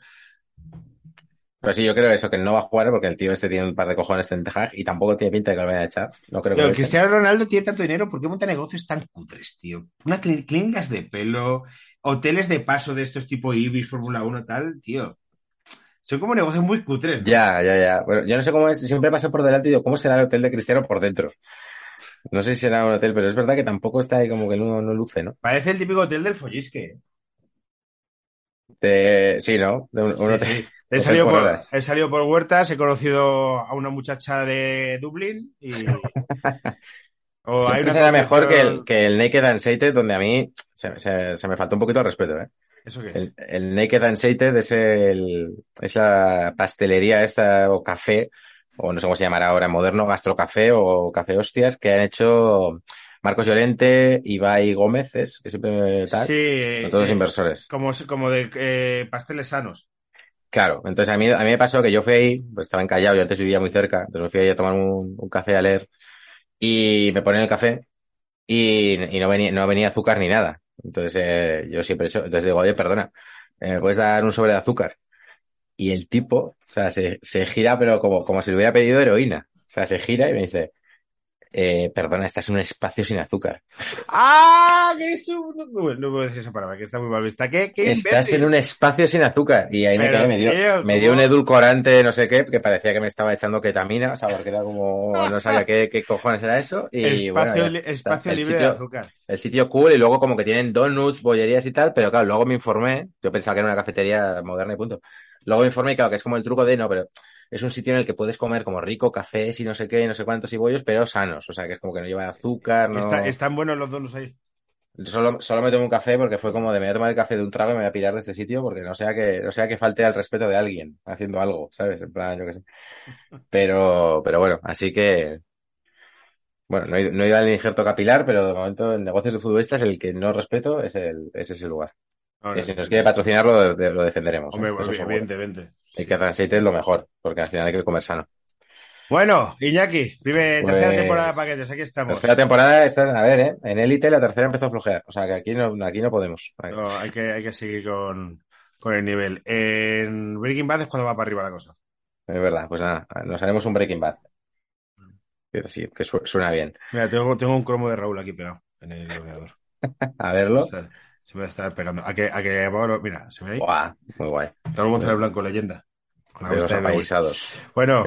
S3: Pero sí, yo creo eso, que no va a jugar porque el tío este tiene un par de cojones en Ten Hag y tampoco tiene pinta de que lo vayan a echar. No creo que echen.
S2: Cristiano Ronaldo tiene tanto dinero, ¿por qué monta negocios tan cutres, tío? Una clí- clínicas de pelo, hoteles de paso de estos tipo Ibis, Fórmula 1, tal, tío. Son como negocios muy cutres. ¿no?
S3: Ya, ya, ya. Bueno, yo no sé cómo es, siempre paso por delante y digo, ¿cómo será el hotel de Cristiano por dentro? No sé si será un hotel, pero es verdad que tampoco está ahí como que no, no luce, ¿no?
S2: Parece el típico hotel del follisque.
S3: De- sí, ¿no? De un, un
S2: Sí,
S3: hotel.
S2: sí. He
S3: hotel
S2: salido,
S3: por
S2: por,
S3: horas.
S2: he salido por huertas, he conocido a una muchacha de Dublín y... o hay una
S3: será mejor que el, que el Naked and Sated, donde a mí se, se- se me faltó un poquito el respeto, ¿eh?
S2: ¿Eso qué es?
S3: El, el Naked and Sated es, el, es la pastelería esta o café, o no sé cómo se llamará ahora, moderno gastrocafé o café hostias, que han hecho Marcos Llorente, Ibai Gómez, es, que siempre tal,
S2: Sí,
S3: son todos
S2: eh,
S3: inversores.
S2: como, como de eh, pasteles sanos.
S3: Claro, entonces a mí, a mí me pasó que yo fui ahí, pues estaba en Callao, yo antes vivía muy cerca, entonces me fui ahí a tomar un, un café a leer y me ponen el café y, y no venía, no venía azúcar ni nada. Entonces eh, yo siempre he hecho, entonces digo, oye, perdona, eh, ¿me puedes dar un sobre de azúcar? Y el tipo, o sea, se, se gira, pero como, como si le hubiera pedido heroína. O sea, se gira y me dice, eh, perdona, estás en un espacio sin azúcar.
S2: ¡Ah! Que es un... No, no puedo decir esa palabra, que está muy mal vista. ¿Qué, qué
S3: Estás en un espacio sin azúcar. Y ahí me quedé, me dio,
S2: tío,
S3: me dio un edulcorante, no sé qué, que parecía que me estaba echando ketamina, o sea, porque era como, no sabía qué, qué cojones era eso. Y
S2: Espacio,
S3: está.
S2: libre de azúcar.
S3: el sitio cool y luego como que tienen donuts, bollerías y tal, pero claro, luego me informé, yo pensaba que era una cafetería moderna y punto. Luego me informé, claro, que es como el truco de, no, pero es un sitio en el que puedes comer como rico, cafés y no sé qué, no sé cuántos y bollos, pero sanos, o sea, que es como que no lleva azúcar, no...
S2: Está- están buenos los donuts ahí.
S3: Solo, solo me tomo un café porque fue como de me voy a tomar el café de un trago y me voy a pirar de este sitio porque no sea que, no sea que falte al respeto de alguien haciendo algo, ¿sabes? En plan, yo qué sé. Pero, pero bueno, así que, bueno, no he, ido- no he ido al injerto capilar, pero de momento en negocios de futbolistas el que no respeto es el, es ese lugar.
S2: No,
S3: si
S2: no,
S3: nos
S2: no.
S3: quiere patrocinar lo, de- lo defenderemos. ¿eh?
S2: Hombre,
S3: Eso seguro.
S2: evidentemente.
S3: Y que aceite es lo mejor, porque al final hay que comer sano.
S2: Bueno, Iñaki, primer,
S3: Pues-
S2: tercera temporada de paquetes, aquí estamos.
S3: Tercera temporada, esta, a ver, ¿eh? En élite la tercera empezó a flojear. O sea que aquí no, aquí no podemos.
S2: No, hay, que, hay que seguir con, con el nivel. En Breaking Bad es cuando va para arriba la cosa.
S3: Es verdad, pues nada, nos haremos un Breaking Bad. Sí, que su- suena bien.
S2: Mira, tengo, tengo un cromo de Raúl aquí pegado en el ordenador.
S3: A verlo.
S2: Se me está pegando. A que, a que, bueno, mira, se ve ahí.
S3: Buah, muy guay.
S2: Raúl González Blanco, leyenda. Bueno,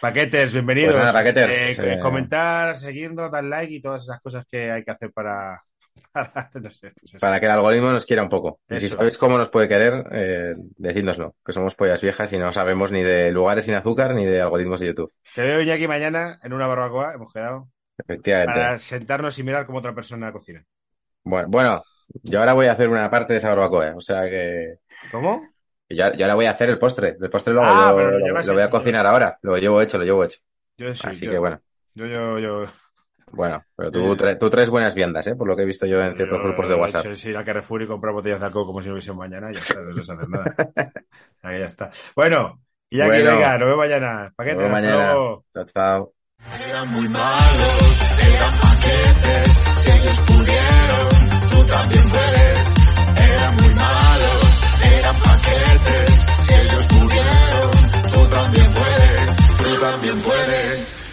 S2: paquetes, bienvenidos.
S3: Pues nada, paqueters,
S2: Eh,
S3: eh,
S2: Comentar, seguirnos, dar like y todas esas cosas que hay que hacer para. para no sé, pues.
S3: Para que el algoritmo nos quiera un poco. Y si sabéis cómo nos puede querer, eh, decídnoslo. Que somos pollas viejas y no sabemos ni de lugares sin azúcar ni de algoritmos de YouTube.
S2: Te veo Iñaki mañana en una barbacoa, hemos quedado,
S3: Efectivamente.
S2: para sentarnos y mirar cómo otra persona cocina.
S3: Bueno, bueno, yo ahora voy a hacer una parte de esa barbacoa. O sea que,
S2: ¿Cómo?
S3: que yo, yo ahora voy a hacer el postre. El postre lo, hago
S2: Ah,
S3: yo,
S2: lo
S3: lo- lo voy a cocinar ahora. Lo llevo hecho, lo llevo hecho.
S2: Yo sí,
S3: Así
S2: yo,
S3: que bueno.
S2: Yo, yo, yo.
S3: Bueno, pero
S2: Eh,
S3: tú, tra- tú traes buenas viandas, ¿eh? Por lo que he visto yo en ciertos
S2: yo
S3: grupos de WhatsApp.
S2: es ir a Carrefour y comprar botellas de alcohol como si no hubiese mañana y ya está, no sé hacer nada. Ahí ya está. Bueno, Iñaki,
S3: Bueno.
S2: venga, nos vemos mañana. Paquete,
S3: Nos vemos
S2: hasta
S3: mañana.
S2: luego.
S3: Chao, chao.
S1: Eran muy malos, eran paquetes, si ellos pudieron,
S2: tú también puedes. Eran muy malos, eran paquetes. Si ellos pudieron, tú también puedes,
S1: tú también puedes.